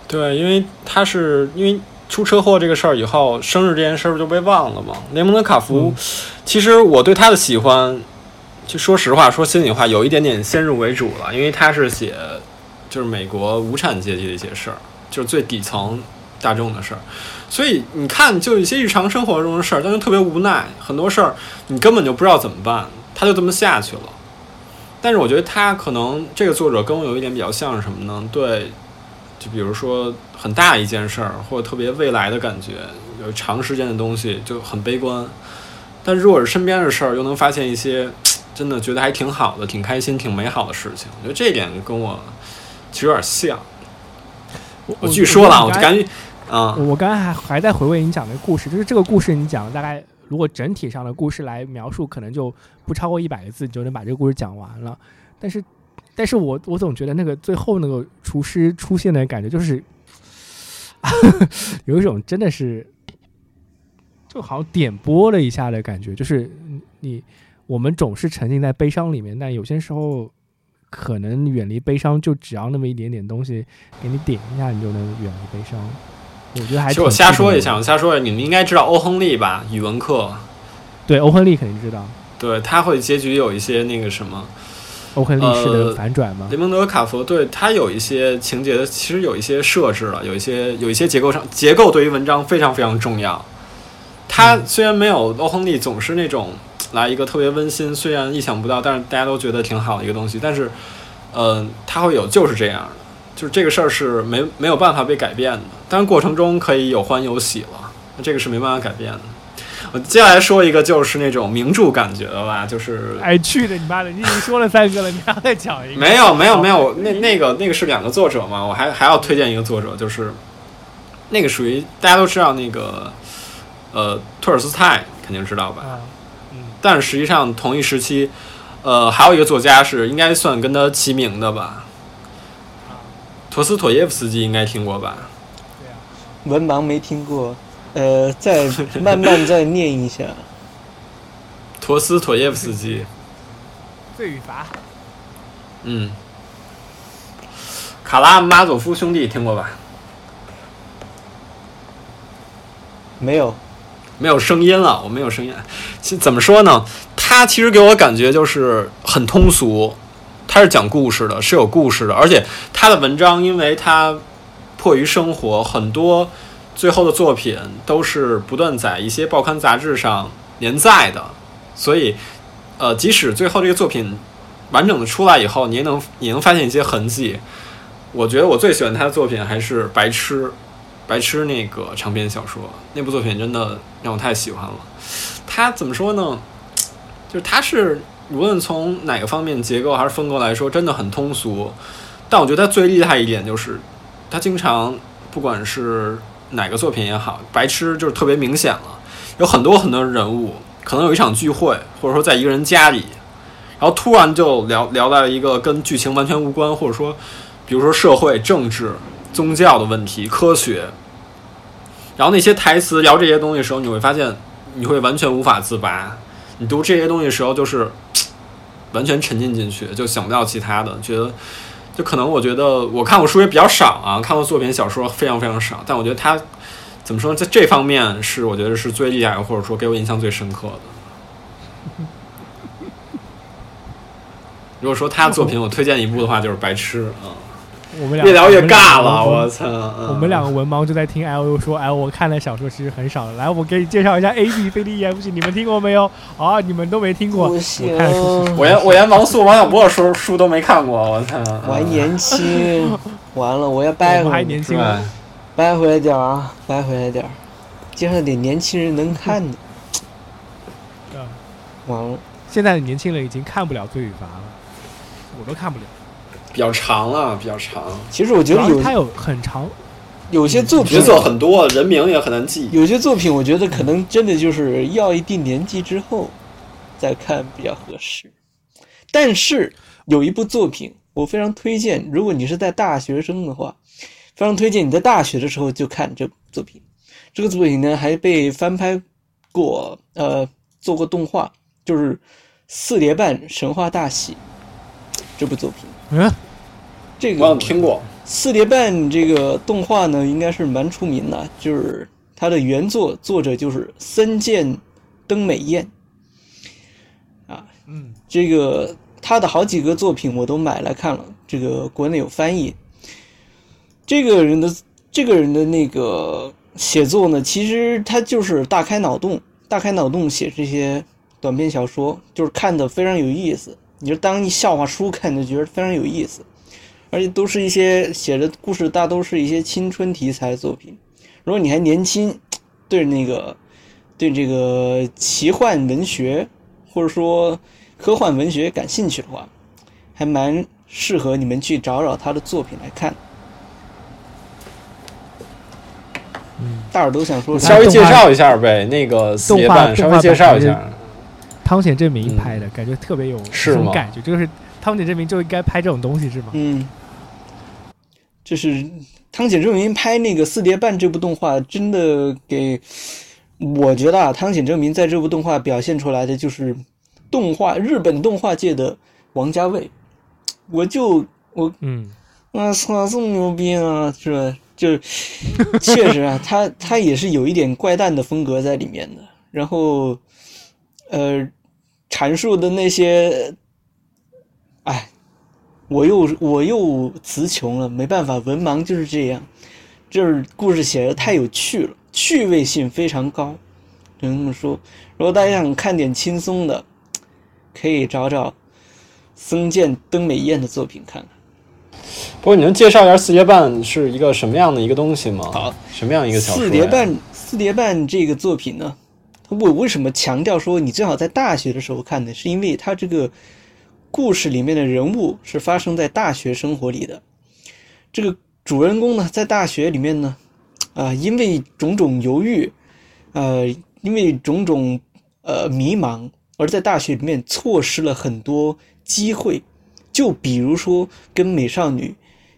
S2: 对，因为他是因为出车祸这个事儿以后，生日这件事儿就被忘了嘛。雷蒙德·卡福，其实我对他的喜欢，就说实话，说心里话，有一点点先入为主了，因为他是写就是美国无产阶级的一些事儿，就是最底层大众的事儿。所以你看，就一些日常生活中的事儿，但是特别无奈，很多事儿你根本就不知道怎么办，他就这么下去了。但是我觉得他可能这个作者跟我有一点比较像是什么呢？对，就比如说很大一件事儿，或者特别未来的感觉，有长时间的东西就很悲观。但如果是身边的事儿，又能发现一些真的觉得还挺好的、挺开心、挺美好的事情。我觉得这一点跟我其实有点像。
S1: 我
S2: 我据说了，我
S1: 我
S2: 就感觉啊，
S1: 我刚才还还在回味你讲的故事，就是这个故事你讲了大概，如果整体上的故事来描述，可能就不超过一百个字，你就能把这个故事讲完了。但是，但是我我总觉得那个最后那个厨师出现的感觉，就是 有一种真的是，就好像点拨了一下的感觉，就是你我们总是沉浸在悲伤里面，但有些时候可能远离悲伤，就只要那么一点点东西给你点一下，你就能远离悲伤。我觉得还
S2: 其实我瞎说一下，我瞎说一下，你们应该知道欧亨利吧？语文课，
S1: 对，欧亨利肯定知道，
S2: 对他会结局有一些那个什么。
S1: 欧亨利式
S2: 呃
S1: 的反转吗？
S2: 雷蒙德·卡佛对他有一些情节的，其实有一些设置了，有一些有一些结构上结构对于文章非常非常重要。他虽然没有欧亨利总是那种来一个特别温馨，虽然意想不到，但是大家都觉得挺好的一个东西，但是，呃，他会有就是这样的，就是这个事儿是没没有办法被改变的，当然过程中可以有欢有喜了，那这个是没办法改变的。我 接下来说一个就是那种名著感觉的吧，就是
S1: 哎，去的你妈的！你已经说了三个了，你还要再讲一个？
S2: 没有没有没有，那那个那个是两个作者嘛，我还还要推荐一个作者，就是那个属于大家都知道那个呃托尔斯泰肯定知道吧，
S1: 啊，嗯，
S2: 但是实际上同一时期，呃还有一个作家是应该算跟他齐名的吧，陀思妥耶夫斯基应该听过吧？
S1: 对啊，
S3: 文盲没听过，呃，再慢慢再念一下。
S2: 陀思妥耶夫斯基，
S1: 罪与罚，
S2: 嗯，卡拉马佐夫兄弟听过吧？
S3: 没有，
S2: 没有声音了，我没有声音。其怎么说呢？他其实给我感觉就是很通俗，他是讲故事的，是有故事的，而且他的文章，因为他迫于生活，很多最后的作品都是不断在一些报刊杂志上连载的，所以呃，即使最后这个作品完整的出来以后，你也能你能发现一些痕迹。我觉得我最喜欢他的作品还是《白痴》。白痴那个长篇小说，那部作品真的让我太喜欢了。他怎么说呢？就是他是无论从哪个方面结构还是风格来说，真的很通俗。但我觉得他最厉害一点就是，他经常不管是哪个作品也好，白痴就是特别明显了。有很多很多人物，可能有一场聚会，或者说在一个人家里，然后突然就聊聊到了一个跟剧情完全无关，或者说，比如说社会、政治。宗教的问题、科学，然后那些台词聊这些东西的时候，你会发现你会完全无法自拔。你读这些东西时候，就是 完全沉浸进去，就想不到其他的。觉得就可能我觉得我看过书也比较少啊，看过作品小说非常非常少，但我觉得他怎么说，在这方面是我觉得是最厉害，或者说给我印象最深刻的。如果说他作品我推荐一部的话，就是《白痴》啊。
S1: 我们俩
S2: 越聊越尬了，我操！嗯
S1: 我们两个文盲就在听 L U 说，哎，我看的小说其实很少的。来，我给你介绍一下 A B C D E F G，你们听过没有？啊，你们都没听过。我
S3: 不行
S1: 看书
S2: 我连我连王素、王小波的书书都没看过，我操！
S3: 我还年轻，完了，我要掰回来，
S2: 对
S1: 年轻啊，
S3: 掰回来点儿啊，掰回来点儿，介绍点年轻人能看的。
S1: 嗯
S3: 完了，
S1: 现在的年轻人已经看不了罪与罚了，我都看不了。
S2: 比较长啊，比较长，
S3: 其实我觉得有
S1: 它有很长，
S3: 有些作品
S2: 角色很多，人名也很难记。
S3: 有些作品，我觉得可能真的就是要一定年纪之后再看比较合适。但是有一部作品我非常推荐，如果你是在大学生的话，非常推荐你在大学的时候就看这部作品。这个作品呢还被翻拍过，呃，做过动画，就是《四叠半神话大喜》这部作品。
S1: 嗯，
S3: 这个
S2: 听过，
S3: 四叠半这个动画呢，应该是蛮出名的，就是它的原作作者就是森见登美彦，啊，
S1: 嗯，
S3: 这个他的好几个作品我都买来看了，这个国内有翻译。这个人的这个人的那个写作呢，其实他就是大开脑洞，大开脑洞写这些短篇小说，就是看的非常有意思。你就当一笑话书看，就觉得非常有意思，而且都是一些写的故事，大都是一些青春题材的作品。如果你还年轻，对那个对这个奇幻文学或者说科幻文学感兴趣的话，还蛮适合你们去找找他的作品来看。大耳朵想说啥？
S2: 稍微介绍一下呗，那个四叶半，稍微介绍一下。
S1: 汤浅证明拍的、感觉特别有
S2: 是吗？
S1: 感觉就是汤浅证明就应该拍这种东西是吗？
S3: 嗯，就是汤浅证明拍那个四叠半这部动画，真的给我觉得啊，汤浅证明在这部动画表现出来的就是动画日本动画界的王家卫。我就我
S1: 嗯，
S3: 我操，这么牛逼啊，是吧？就确实啊，他他也是有一点怪诞的风格在里面的。然后，呃，阐述的那些，哎，我又我又词穷了，没办法，文盲就是这样。就是故事写的太有趣了，趣味性非常高，只能这么说。如果大家想看点轻松的，可以找找森健登美彦的作品看看。
S2: 不过你能介绍一下四叠半是一个什么样的一个东西吗？
S3: 好，
S2: 什么样一个小说？
S3: 四叠半，四叠半这个作品呢，我为什么强调说你最好在大学的时候看呢？是因为它这个故事里面的人物是发生在大学生活里的。这个主人公呢，在大学里面呢，啊、因为种种犹豫，呃，因为种种呃迷茫，而在大学里面错失了很多机会。就比如说跟美少女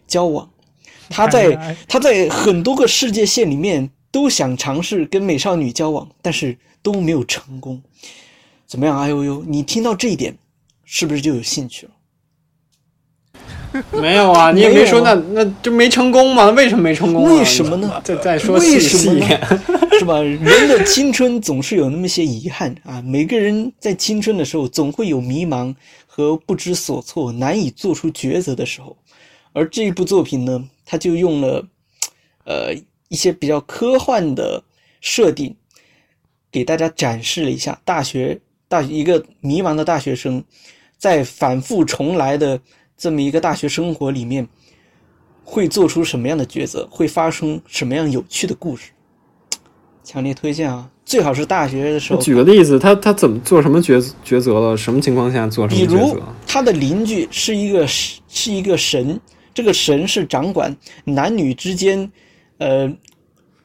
S3: 交往，他在他在很多个世界线里面都想尝试跟美少女交往，但是都没有成功。怎么样，哎呦呦，你听到这一点，是不是就有兴趣了？
S2: 没有啊，你也没说那那就没成功嘛？为什么没成功、啊？
S3: 为什么呢？
S2: 再再说
S3: 为
S2: 细细
S3: 什么呢？是吧？人的青春总是有那么些遗憾啊！每个人在青春的时候，总会有迷茫和不知所措、难以做出抉择的时候。而这一部作品呢，它就用了呃一些比较科幻的设定，给大家展示了一下大学大一个迷茫的大学生，在反复重来的这么一个大学生活里面，会做出什么样的抉择，会发生什么样有趣的故事。强烈推荐啊！最好是大学的时候。
S2: 举个例子，他他怎么做什么抉抉择了？什么情况下做什么
S3: 比如？他的邻居是一个是是一个神，这个神是掌管男女之间，呃，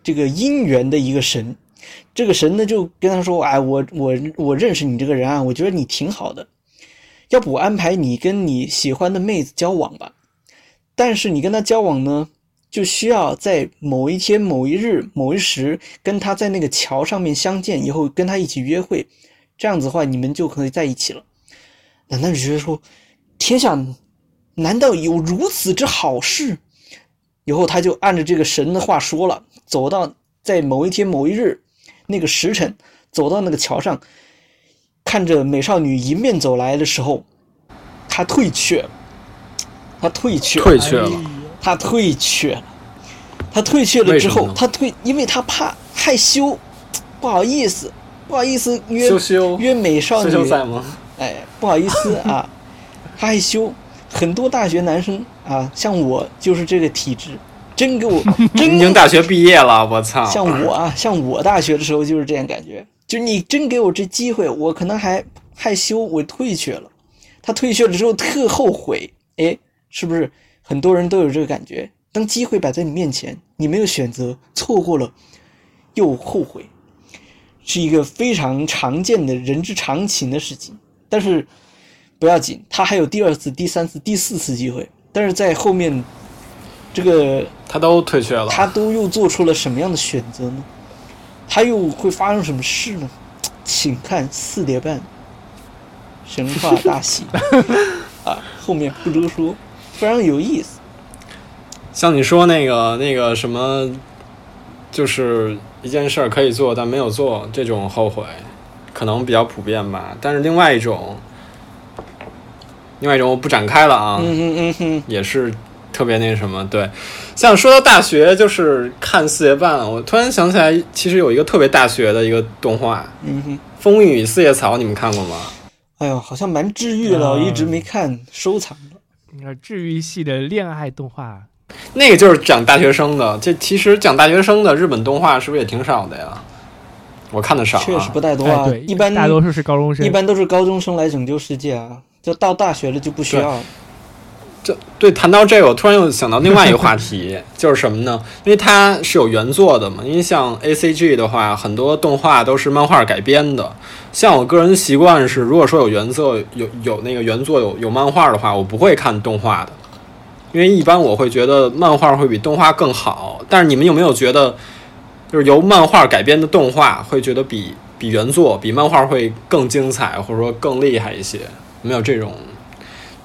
S3: 这个姻缘的一个神。这个神呢就跟他说：“哎，我我我认识你这个人啊，我觉得你挺好的，要不我安排你跟你喜欢的妹子交往吧。但是你跟她交往呢，就需要在某一天、某一日、某一时跟她在那个桥上面相见，以后跟她一起约会，这样子的话，你们就可以在一起了。”难道你觉得说，天下难道有如此之好事？以后他就按着这个神的话说了，走到在某一天某一日，那个时辰，走到那个桥上，看着美少女迎面走来的时候，他退却，他退却了，
S2: 退却了。
S3: 他退却了，他退却了之后，他退，因为他怕害羞，不好意思，不好意思约约美少
S2: 羞
S3: 女，
S2: 羞赛吗？
S3: 哎，不好意思啊，害羞。很多大学男生啊，像我就是这个体质，真给我 真
S2: 已经大学毕业了，我操！
S3: 像我啊，像我大学的时候就是这样感觉，就你真给我这机会，我可能还害羞，我退却了。他退却了之后特后悔，哎，是不是很多人都有这个感觉？当机会摆在你面前，你没有选择，错过了又后悔，是一个非常常见的人之常情的事情。但是不要紧，他还有第二次、第三次、第四次机会，但是在后面这个
S2: 他都退却了。
S3: 他都又做出了什么样的选择呢？他又会发生什么事呢？请看四点半神话大戏 啊，后面不多说，非常有意思。
S2: 像你说那个那个什么，就是一件事儿可以做但没有做，这种后悔可能比较普遍吧。但是另外一种，另外一种我不展开了啊，
S3: 嗯哼嗯哼，
S2: 也是特别那什么。对，像说到大学，就是看四叶半，我突然想起来，其实有一个特别大学的一个动画
S3: 嗯哼，《
S2: 风雨与四叶草》，你们看过吗？
S3: 哎呦，好像蛮治愈的，我
S1: 嗯
S3: 一直没看，收藏了。
S1: 呃治愈系的恋爱动画，
S2: 那个就是讲大学生的，这其实讲大学生的日本动画是不是也挺少的呀？我看的少、啊，
S3: 确实不太多啊，
S1: 哎对，
S3: 一般
S1: 大多数是高中生，
S3: 一般都是高中生来拯救世界啊，就到大学了就不需要了。
S2: 这对谈到这个，我突然又想到另外一个话 题，就是什么呢？因为它是有原作的嘛。因为像 A C G 的话，很多动画都是漫画改编的。像我个人习惯是，如果说有原作有有那个原作有有漫画的话，我不会看动画的，因为一般我会觉得漫画会比动画更好。但是你们有没有觉得，就是由漫画改编的动画会觉得比比原作比漫画会更精彩，或者说更厉害一些？没有这种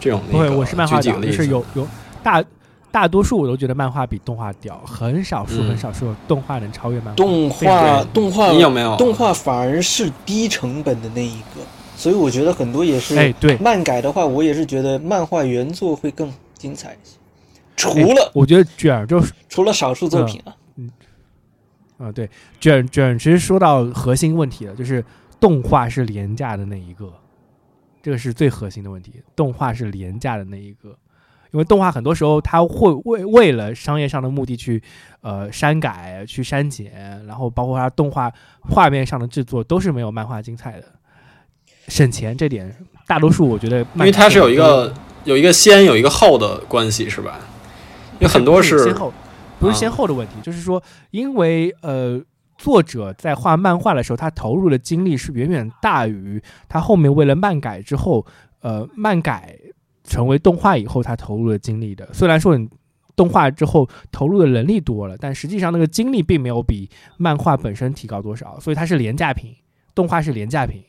S2: 这种
S1: 不会，我是漫画党，就是有有大大多数我都觉得漫画比动画屌，很少数
S2: 嗯。
S1: 很少数动画能超越漫画。
S3: 动画动画
S2: 你有没有？
S3: 动画反而是低成本的那一个，所以我觉得很多也是
S1: 哎，对，
S3: 漫改的话，我也是觉得漫画原作会更精彩一些。除
S1: 哎
S3: 了
S1: 我觉得卷就是，
S3: 除了少数作品啊，
S1: 啊，对，卷卷其实说到核心问题了，就是动画是廉价的那一个，这个是最核心的问题。动画是廉价的那一个，因为动画很多时候它会为为了商业上的目的去呃删改、去删减，然后包括它动画画面上的制作都是没有漫画精彩的。省钱这点，大多数我觉得
S2: 因为它是有一个有一个先有一个后的关系，是吧？有很多
S1: 是
S2: 是
S1: 先后，不是
S2: 啊
S1: 先后的问题，就是说，因为呃，作者在画漫画的时候，他投入的精力是远远大于他后面为了漫改之后，呃，漫改成为动画以后他投入的精力的。虽然说你动画之后投入的人力多了，但实际上那个精力并没有比漫画本身提高多少，所以它是廉价品，动画是廉价品。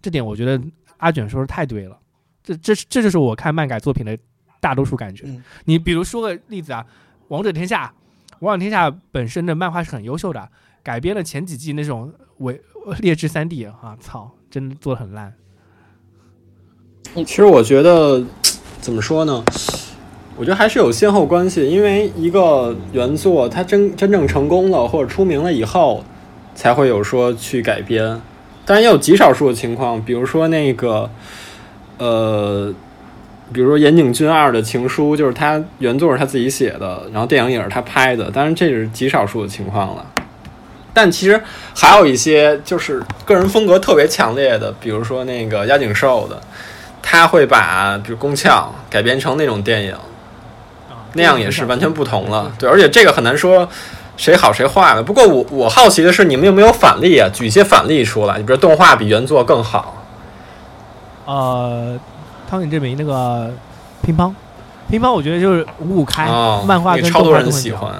S1: 这点我觉得阿卷说的太对了，这这这就是我看漫改作品的大多数感觉。你比如说个例子啊，《王者天下》，《王者天下》本身的漫画是很优秀的，改编了前几季那种伪劣质三 D 啊，操，真的做的很烂。
S2: 其实我觉得怎么说呢？我觉得还是有先后关系，因为一个原作它真真正成功了或者出名了以后，才会有说去改编。当然也有极少数的情况，比如说那个呃，比如说岩井俊二的情书，就是他原作是他自己写的，然后电影也是他拍的，当然这是极少数的情况了。但其实还有一些就是个人风格特别强烈的，比如说那个押井寿的，他会把比如宫壳改编成那种电影，那样也是完全不同了。对，而且这个很难说谁好谁坏了。不过我我好奇的是，你们有没有反例啊？举一些反例出来，你比如动画比原作更好。
S1: 呃，汤浅志明那个乒乓，乒乓我觉得就是五五开，
S2: 哦，
S1: 漫画跟动画都很
S2: 喜欢。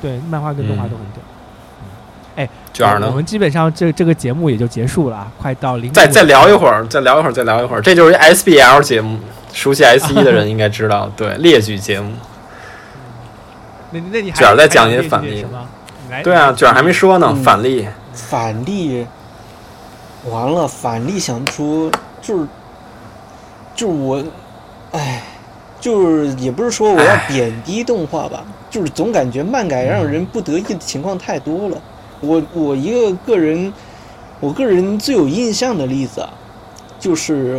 S1: 对，漫画跟动画
S2: 嗯
S1: 都很屌。
S2: 卷儿呢？
S1: 我们基本上这这个节目也就结束了啊，快到零。
S2: 再再聊一会儿，再聊一会儿，再聊一会儿。这就是一 SBL 节目，熟悉 S 一的人 应该知道，对列举节目。
S1: 那那你
S2: 卷儿再讲一些反例对啊，卷儿还没说呢，
S3: 嗯
S2: 反例。
S3: 反例，完了，反例想出就是就是我，哎，就是也不是说我要贬低动画吧，就是总感觉漫改让人不得意的情况太多了。我我一个个人，我个人最有印象的例子啊，就是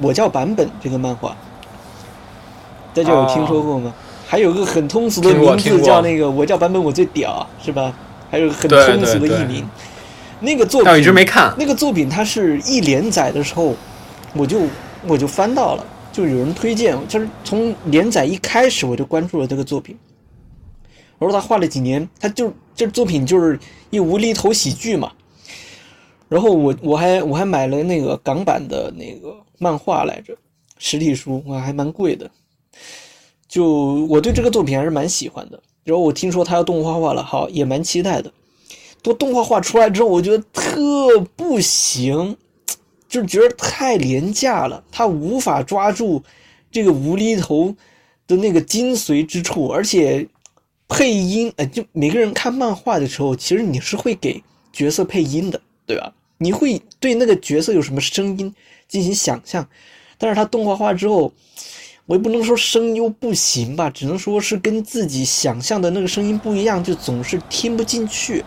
S3: 我叫版本这个漫画，大家有听说过吗？还有个很通俗的名字叫那个我叫版本我最屌，是吧？还有很通俗的
S2: 对对
S3: 译名。那个作品
S2: 但我一直没看。
S3: 那个作品它是一连载的时候，我就我就翻到了，就有人推荐，就是从连载一开始我就关注了这个作品。我说他画了几年，他就这作品就是一无厘头喜剧嘛。然后我我还我还买了那个港版的那个漫画来着，实体书，我，还蛮贵的。就我对这个作品还是蛮喜欢的。然后我听说他要动画化了，好，也蛮期待的。都动画化出来之后，我觉得特不行，就是觉得太廉价了，他无法抓住这个无厘头的那个精髓之处，而且配音，呃，就每个人看漫画的时候，其实你是会给角色配音的，对吧？你会对那个角色有什么声音进行想象，但是它动画化之后，我也不能说声优不行吧，只能说是跟自己想象的那个声音不一样，就总是听不进去，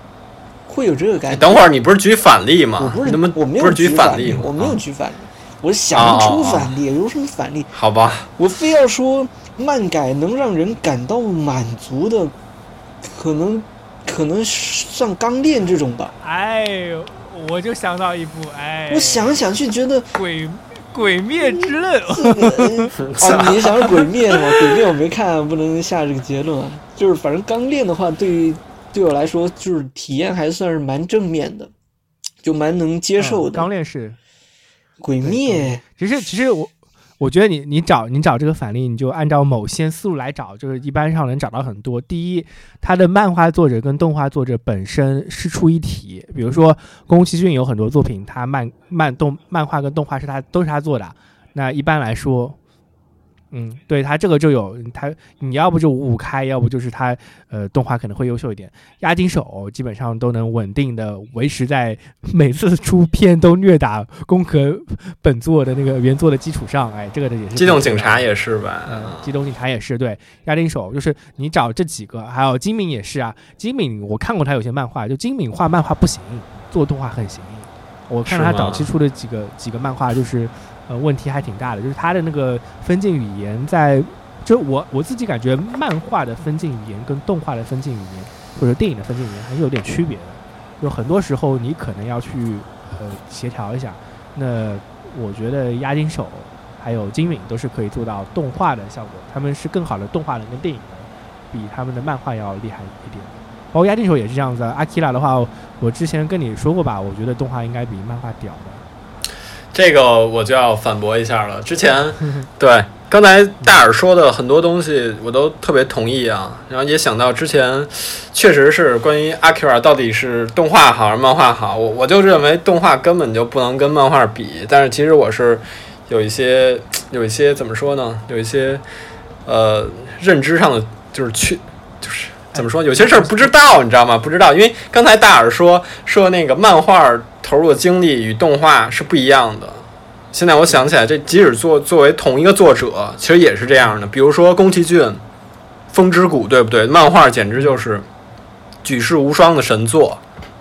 S3: 会有这个感觉。
S2: 等会儿你不是举反例吗？
S3: 我不是，
S2: 你怎么
S3: 我没有
S2: 举
S3: 反
S2: 例？
S3: 我没有
S2: 啊
S3: 举反例，我想不出反例，有什么反例？
S2: 好吧，
S3: 我非要说漫改能让人感到满足的，可能可能像《钢炼》这种吧。
S1: 哎呦，我就想到一部，哎，
S3: 我想想去觉得
S1: 鬼鬼灭之刃，
S3: 这个啊，你想是鬼灭是吗？鬼灭我没看，不能下这个结论啊。就是反正《钢炼》的话，对于对我来说，就是体验还算是蛮正面的，就蛮能接受的。
S1: 钢炼是。
S3: 鬼灭，
S1: 其实其实我我觉得你你找你找这个反例，你就按照某些思路来找，就是一般上能找到很多。第一，他的漫画作者跟动画作者本身是出一体，比如说宫崎骏有很多作品，他漫漫动漫画跟动画是他都是他做的。那一般来说，嗯，对他这个就有他，你要不就五五开，要不就是他呃动画可能会优秀一点。押金手基本上都能稳定的维持在每次出片都虐打攻壳本作的那个原作的基础上，哎，这个的也是
S2: 机动警察也是吧？
S1: 嗯，机动警察也是对，押金手就是你找这几个，还有金敏也是啊。金敏我看过他有些漫画，就金敏画漫画不行，做动画很行。我看到他早期出的几个几个漫画，就是呃问题还挺大的，就是他的那个分镜语言在，就我我自己感觉漫画的分镜语言跟动画的分镜语言或者电影的分镜语言还是有点区别的，有很多时候你可能要去呃协调一下。那我觉得押金手还有金敏都是可以做到动画的效果，他们是更好的动画人跟电影人，比他们的漫画要厉害一点。包括押金手也是这样子。阿基拉的话，我之前跟你说过吧，我觉得动画应该比漫画屌的。
S2: 这个我就要反驳一下了。之前 对刚才大耳说的很多东西，我都特别同意啊。然后也想到之前，确实是关于阿 Q 到底是动画好还是漫画好，我我就认为动画根本就不能跟漫画比。但是其实我是有一些有一些怎么说呢？有一些呃认知上的就是去就是。怎么说？有些事儿不知道，你知道吗？不知道，因为刚才大耳说说那个漫画投入的精力与动画是不一样的。现在我想起来，这即使作作为同一个作者，其实也是这样的。比如说宫崎骏《风之谷》，对不对？漫画简直就是举世无双的神作，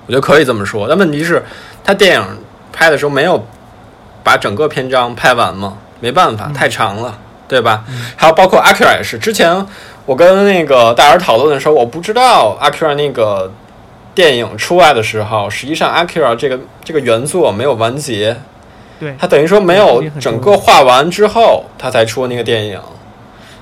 S2: 我觉得可以这么说。但问题是，他电影拍的时候没有把整个篇章拍完嘛？没办法，太长了，对吧？还有包括阿 Q 也是，之前我跟那个大家讨论的时候，我不知道阿 Q 那个电影出来的时候，实际上阿 Q 这个这个原作没有完结。
S1: 对，
S2: 他等于说没有整个画完之后，他才出那个电影，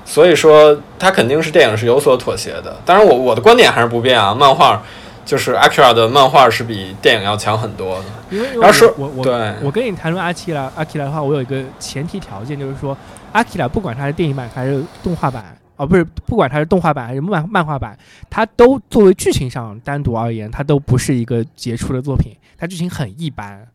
S2: 所以说他肯定是电影是有所妥协的。当然我，我的观点还是不变啊，漫画就是阿 Q 的漫画是比电影要强很多的。
S1: 因为
S2: 然后说
S1: 我我
S2: 对
S1: 我跟你谈论阿基拉阿基拉的话，我有一个前提条件，就是说阿基拉不管它是电影版还是动画版，哦不是，不管它是动画版还是漫漫画版，它都作为剧情上单独而言，它都不是一个杰出的作品，它剧情很一般。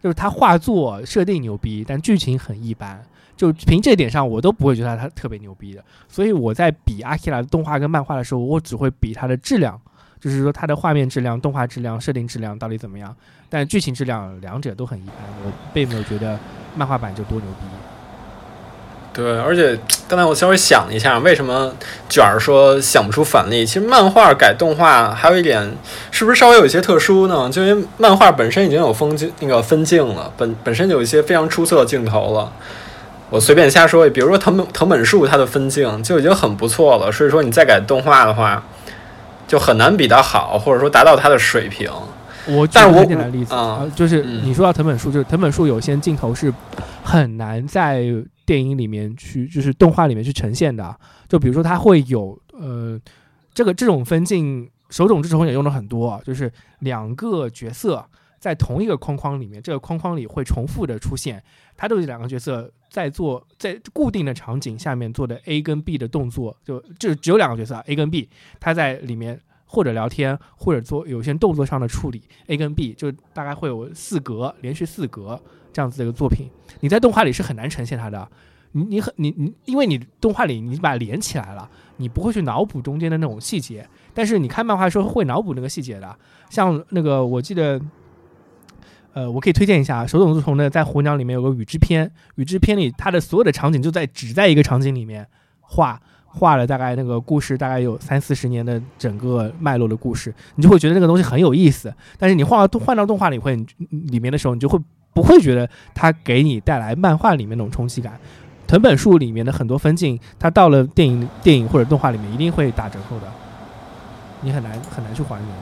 S1: 就是它画作设定牛逼，但剧情很一般。就凭这点上，我都不会觉得它特别牛逼的。所以我在比阿基拉的动画跟漫画的时候，我只会比它的质量，就是说它的画面质量、动画质量、设定质量到底怎么样。但剧情质量两者都很一般，我并没有觉得漫画版就多牛逼。
S2: 对，而且刚才我稍微想了一下，为什么卷儿说想不出反例？其实漫画改动画还有一点，是不是稍微有一些特殊呢？就因为漫画本身已经有分镜那个分镜了，本本身就有一些非常出色的镜头了。我随便瞎说，比如说藤本藤本树它的分镜就已经很不错了，所以说你再改动画的话，就很难比它好，或者说达到它的水平。
S1: 我举
S2: 但是我
S1: 简单的例子
S2: 啊
S1: 呃就是
S2: 嗯
S1: 你说到藤本树，就是藤本树有些镜头是很难在电影里面去，就是动画里面去呈现的。就比如说，它会有呃，这个这种分镜，手冢治虫也用了很多，就是两个角色在同一个框框里面，这个框框里会重复的出现，它都是两个角色在做在固定的场景下面做的 A 跟 B 的动作，就就只有两个角色 A 跟 B，它在里面或者聊天，或者做有些动作上的处理，A 跟 B 就大概会有四格，连续四格。这样子的一个作品。你在动画里是很难呈现它的，你你很你你，因为你动画里你把它连起来了，你不会去脑补中间的那种细节，但是你看漫画的时候会脑补那个细节的。像那个我记得，呃，我可以推荐一下手冢治虫的在《火鸟》里面有个雨之篇，雨之篇里它的所有的场景就在只在一个场景里面画。画了大概那个故事大概有三四十年的整个脉络的故事，你就会觉得那个东西很有意思。但是你画到换到动画里会里面的时候，你就会不会觉得它给你带来漫画里面那种冲击感。藤本树里面的很多分镜，它到了电影电影或者动画里面一定会打折扣的，你很难很难去还原的。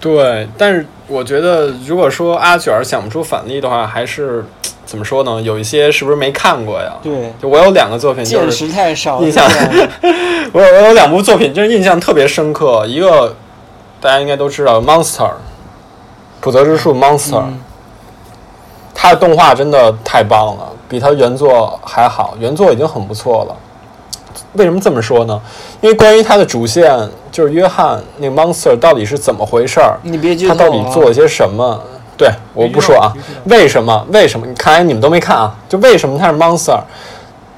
S2: 对，但是我觉得如果说阿卷想不出反例的话，还是。怎么说呢？有一些是不是没看过呀？
S3: 对，
S2: 就我有两个作品，
S3: 见识太少，
S2: 印象。我有我有两部作品，就是印象特别深刻。一个大家应该都知道，《Monster》，普泽之树，《Monster》，它的动画真的太棒了，比它原作还好。原作已经很不错了。为什么这么说呢？因为关于它的主线，就是约翰那个 Monster 到底是怎么回事儿？
S3: 你别
S2: 他到底做了些什么？对，我不说啊，为什么？为什么？你看来你们都没看啊？就为什么他是 monster？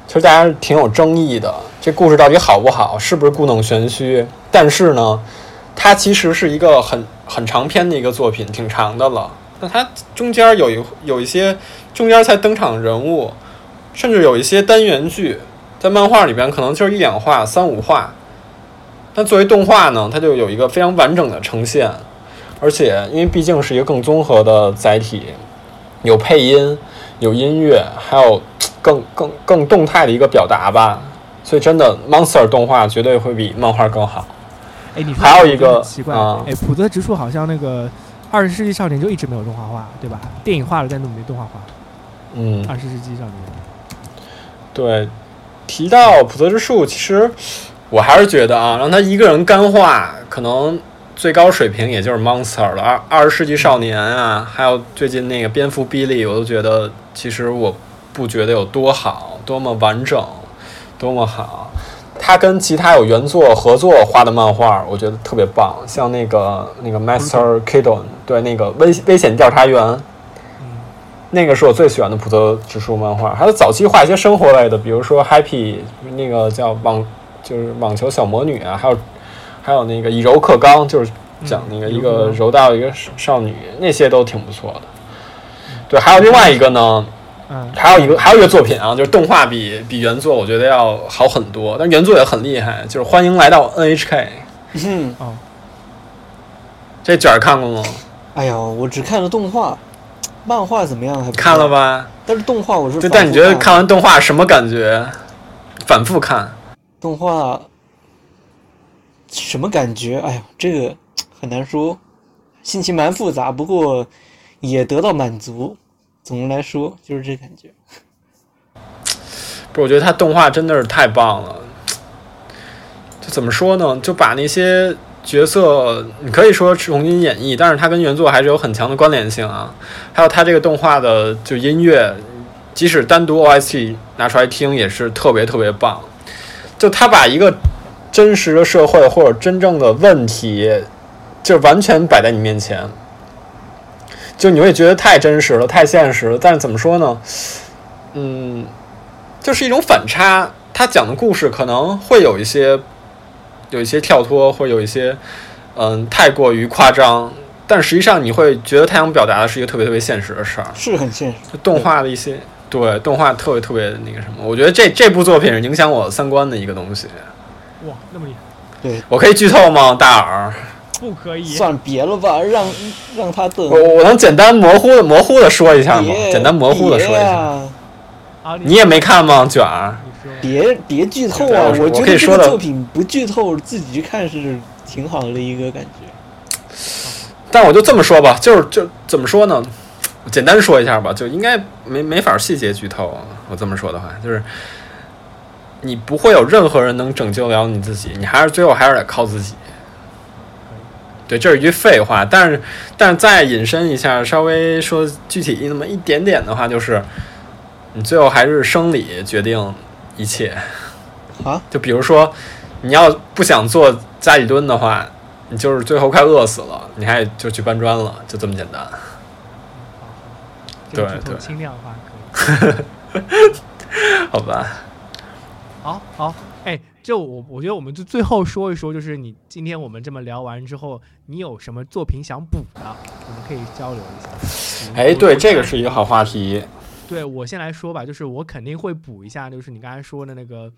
S2: 其实大家挺有争议的，这故事到底好不好？是不是故弄玄虚？但是呢，它其实是一个很很长篇的一个作品，挺长的了。那它中间有一有一些中间才登场人物，甚至有一些单元剧，在漫画里边可能就是一两话、三五话，但作为动画呢，它就有一个非常完整的呈现。而且，因为毕竟是一个更综合的载体，有配音，有音乐，还有 更更更动态的一个表达吧，所以真的，Monster 动画绝对会比漫画更好。
S1: 哎，你
S2: 还有一个
S1: 奇怪，哎，普泽直树好像那个《二十世纪少年》就一直没有动画化，对吧？电影化了，但都没动画化。
S2: 嗯，《
S1: 二十世纪少年》。
S2: 对，提到普泽之树，其实我还是觉得啊，让他一个人干画，可能。最高水平也就是 Monster 了，二二十世纪少年啊，还有最近那个蝙蝠比利，我都觉得其实我不觉得有多好，多么完整，多么好。他跟其他有原作合作画的漫画，我觉得特别棒，像那个那个 Master Kidon，对，那个危危险调查员，那个是我最喜欢的普泽直树漫画。还有早期画一些生活类的，比如说 Happy，那个叫网就是网球小魔女啊，还有。还有那个以柔克刚，就是讲那个一个柔道一个少女，那些都挺不错的。对，还有另外一个呢，
S1: 嗯，
S2: 还有一个还有一个作品啊，就是动画比比原作我觉得要好很多，但原作也很厉害，就是欢迎来到 NHK。
S3: 嗯
S1: 哦，
S2: 这卷儿看过吗？
S3: 哎呀，我只看了动画，漫画怎么样？还
S2: 看了吧？
S3: 但是动画我是。
S2: 对，但你觉得看完动画什么感觉？反复看
S3: 动画。什么感觉？哎呀，这个很难说，心情蛮复杂，不过也得到满足。总的来说，就是这感觉。
S2: 不是，我觉得他动画真的是太棒了。就怎么说呢？就把那些角色，你可以说重新演绎，但是它跟原作还是有很强的关联性啊。还有他这个动画的就音乐，即使单独 OST 拿出来听，也是特别特别棒。就他把一个。真实的社会或者真正的问题，就完全摆在你面前，就你会觉得太真实了，太现实了。但是怎么说呢？嗯，就是一种反差。他讲的故事可能会有一些有一些跳脱，或有一些嗯太过于夸张。但实际上你会觉得他想表达的是一个特别特别现实的事儿，
S3: 是很现实。
S2: 动画的一些对动画特别特别那个什么，我觉得这这部作品是影响我三观的一个东西。
S1: 哇，那么厉害！
S3: 对
S2: 我可以剧透吗？大耳，
S1: 不可以。
S3: 算别了吧，让让他等。
S2: 我我能简单模糊的模糊的说一下吗？简单模糊的说一下。
S1: 啊，
S2: 你也没看吗？卷儿，
S3: 别别剧透啊！
S2: 我
S3: 觉得这个作品不剧透，自己去看是挺好的一个感觉。
S2: 但我就这么说吧，就是就怎么说呢？简单说一下吧，就应该没没法细节剧透。我这么说的话，就是。你不会有任何人能拯救了你自己，你还是最后还是得靠自己。对，这是一句废话，但是，但是再引申一下，稍微说具体那么一点点的话，就是你最后还是生理决定一切。
S3: 啊？
S2: 就比如说，你要不想做家里蹲的话，你就是最后快饿死了，你还就去搬砖了，就这么简单。对对。
S1: 轻量化可以。
S2: 好吧，
S1: 好好，哎，就我我觉得我们就最后说一说，就是你今天我们这么聊完之后，你有什么作品想补的，我们可以交流一下。
S2: 哎，对，这个是一个好话题。
S1: 对我先来说吧，就是我肯定会补一下，就是你刚才说的那个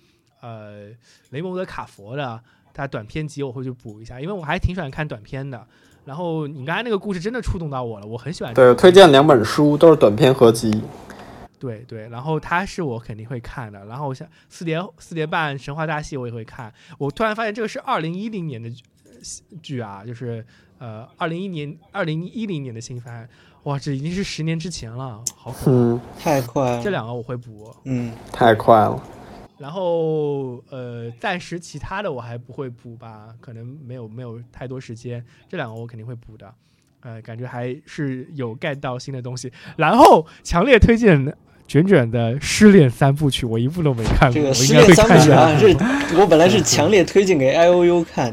S1: 呃雷蒙德卡佛的他短篇集，我会去补一下，因为我还挺喜欢看短片的。然后你刚才那个故事真的触动到我了，我很喜欢
S2: 对，推荐两本书，都是短篇合集。
S1: 对对，然后它是我肯定会看的。然后像四点四点半神话大戏我也会看。我突然发现这个是二零一零年的剧剧啊，就是呃二零一年二零一零年的新番，哇，这已经是十年之前了，好可怕。
S2: 嗯，
S3: 太快了。
S1: 这两个我会补，
S3: 嗯，
S2: 太快了。
S1: 然后呃暂时其他的我还不会补吧，可能没有没有太多时间。这两个我肯定会补的。呃，感觉还是有 get 到新的东西，然后强烈推荐卷卷的《失恋三部曲》，我一部都没看过，
S3: 这个《失恋三部曲啊，是我本来是强烈推荐给 I O U 看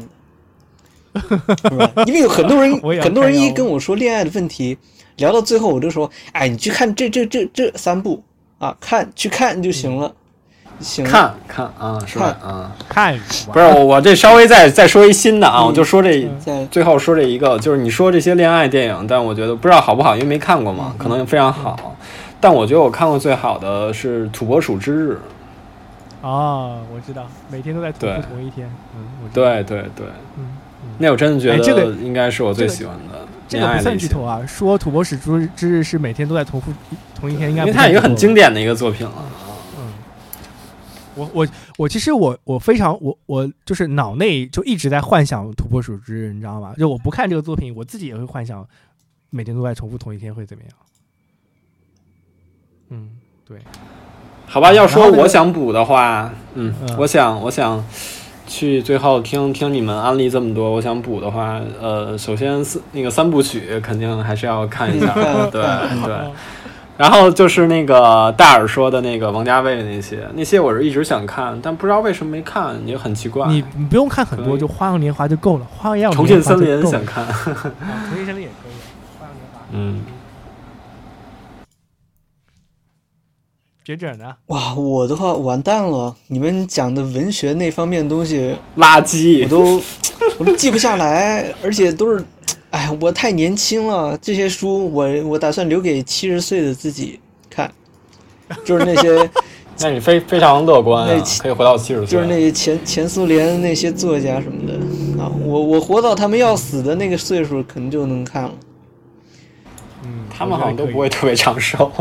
S3: 的，是吧？因为有很多人 很多人一跟我说恋爱的问题，聊到最后我就说，哎，你去看这这这这三部啊，看去看就行了，行。
S2: 看看啊，是吧？
S3: 看
S2: 啊，
S1: 看
S2: 不是我，我这稍微再再说一新的啊，
S3: 嗯
S2: 我就说这最后说这一个，就是你说这些恋爱电影，但我觉得不知道好不好，因为没看过嘛，可能非常好。但我觉得我看过最好的是《土拨鼠之日
S1: 哦，我知道，每天都在
S2: 重
S1: 复同一天，嗯，
S2: 对对对，
S1: 嗯，嗯
S2: 那我真的觉
S1: 得这个
S2: 应该是我最喜欢的
S1: 这个不算剧透啊。说土拨鼠之日之日是每天都在重复同一天，应该
S2: 因为它是一个很经
S1: 典。
S2: 典的一个作品了。
S1: 嗯，我我我其实我我非常我我就是脑内就一直在幻想土拨鼠之日，你知道吗？就我不看这个作品，我自己也会幻想每天都在重复同一天会怎么样。嗯，对，
S2: 好吧，要说我想补的话，嗯
S1: 嗯，
S2: 我想我想去最后听听你们安利这么多，我想补的话，呃，首先四那个三部曲肯定还是要看一下，对对。然后就是那个戴尔说的那个王家卫的那些，那些我是一直想看，但不知道为什么没看，也很奇怪。
S1: 你你不用看很多，就《花样年华》就够了，《花样
S2: 重
S1: 年华》
S2: 庆森林想看，
S1: 啊，重庆森林也可以，《花样年华》。
S2: 嗯，
S1: 卷卷呢？
S3: 哇，我的话完蛋了，你们讲的文学那方面的东西
S2: 垃圾
S3: 我
S2: 圾。
S3: 都 我都记不下来，而且都是，哎，我太年轻了，这些书我我打算留给七十岁的自己看，就是那些
S2: 那你非非常乐观啊
S3: 那，
S2: 可以活到七十岁。
S3: 就是那些前前苏联那些作家什么的啊，我我活到他们要死的那个岁数，可能就能看了。
S1: 嗯，
S2: 他们好像都不会特别长寿。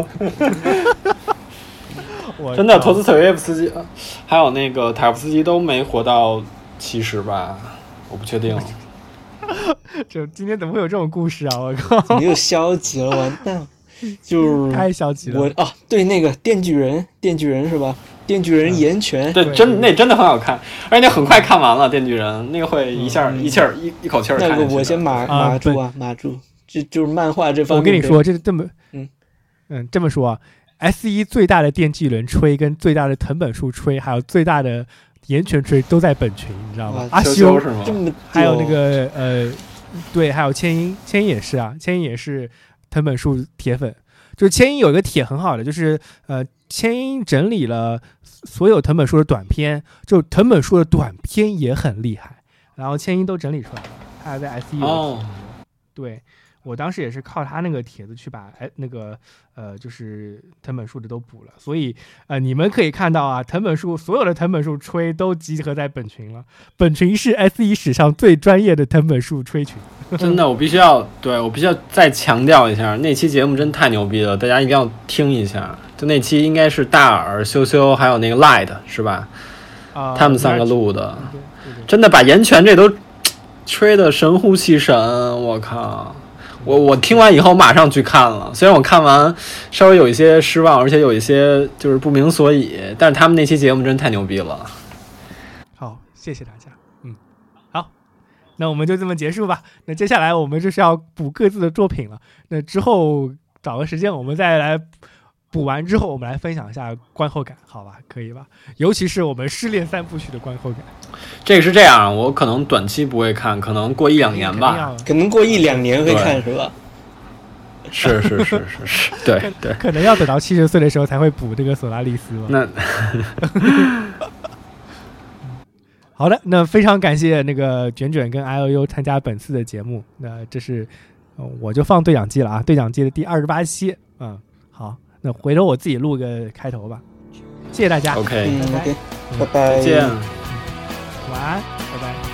S1: 我
S2: 真的，
S1: 靠
S2: 托斯妥耶夫斯基，呃还有那个塔夫斯基都没活到七十吧？我不确定。
S1: 就今天怎么会有这种故事啊！我靠，
S3: 你又消极了？完蛋了！就是
S1: 太消极了。
S3: 我啊，对那个电锯人，电锯人是吧？电锯人岩泉，
S2: 对，
S1: 对
S2: 真那真的很好看，而且很快看完了《电锯人》，那个会一下、一气儿一一口气儿看
S3: 我先码
S1: 啊
S3: 码住啊，码住。这就是漫画这方面，
S1: 我跟你说，，这这么，
S3: 嗯
S1: 嗯，这么说啊，S 一最大的电锯轮吹跟最大的藤本树吹，还有最大的岩泉吹都在本群，你知道吗？阿修
S2: 是吗？
S1: 还有那个呃，对，还有千音，千音也是啊，千音也是藤本树铁粉。就是千音有一个帖很好的，就是呃，千音整理了所有藤本树的短片，就藤本树的短片也很厉害，然后千音都整理出来了，他还在 S 一
S2: 哦，
S1: 对我当时也是靠他那个帖子去把哎那个呃就是藤本树的都补了，所以呃你们可以看到啊，藤本树所有的藤本树吹都集合在本群了，本群是 S 一史上最专业的藤本树吹群。
S2: 真的，我必须要对我必须要再强调一下，那期节目真太牛逼了，大家一定要听一下。就那期应该是大耳、羞羞还有那个 Light 是吧？
S1: 啊、
S2: 他们三个录的，真的把岩泉这都吹得神乎其神，我靠！我我听完以后马上去看了，虽然我看完稍微有一些失望，而且有一些就是不明所以，但是他们那期节目真太牛逼了。
S1: 好，谢谢大家。嗯，好，那我们就这么结束吧。那接下来我们就是要补各自的作品了。那之后找个时间，我们再来补完之后，我们来分享一下观后感，好吧？可以吧？尤其是我们失恋三部曲的观后感。
S2: 这个是这样，我可能短期不会看，可能过一两年吧。
S3: 可能过一两年会看是吧？
S2: 是是是是是，对对。
S7: 可能要等到七十岁的时候才会补这个索拉利斯吧。
S2: 那
S7: 好的，那非常感谢那个卷卷跟 I O U 参加本次的节目。那这是、呃我就放对讲机了啊，对讲机的第二十八期。那回头我自己录个开头吧。谢谢大家
S2: OK，
S3: 嗯
S7: 拜拜
S3: ，OK，拜拜，
S2: 再见。
S7: 晚安，拜拜。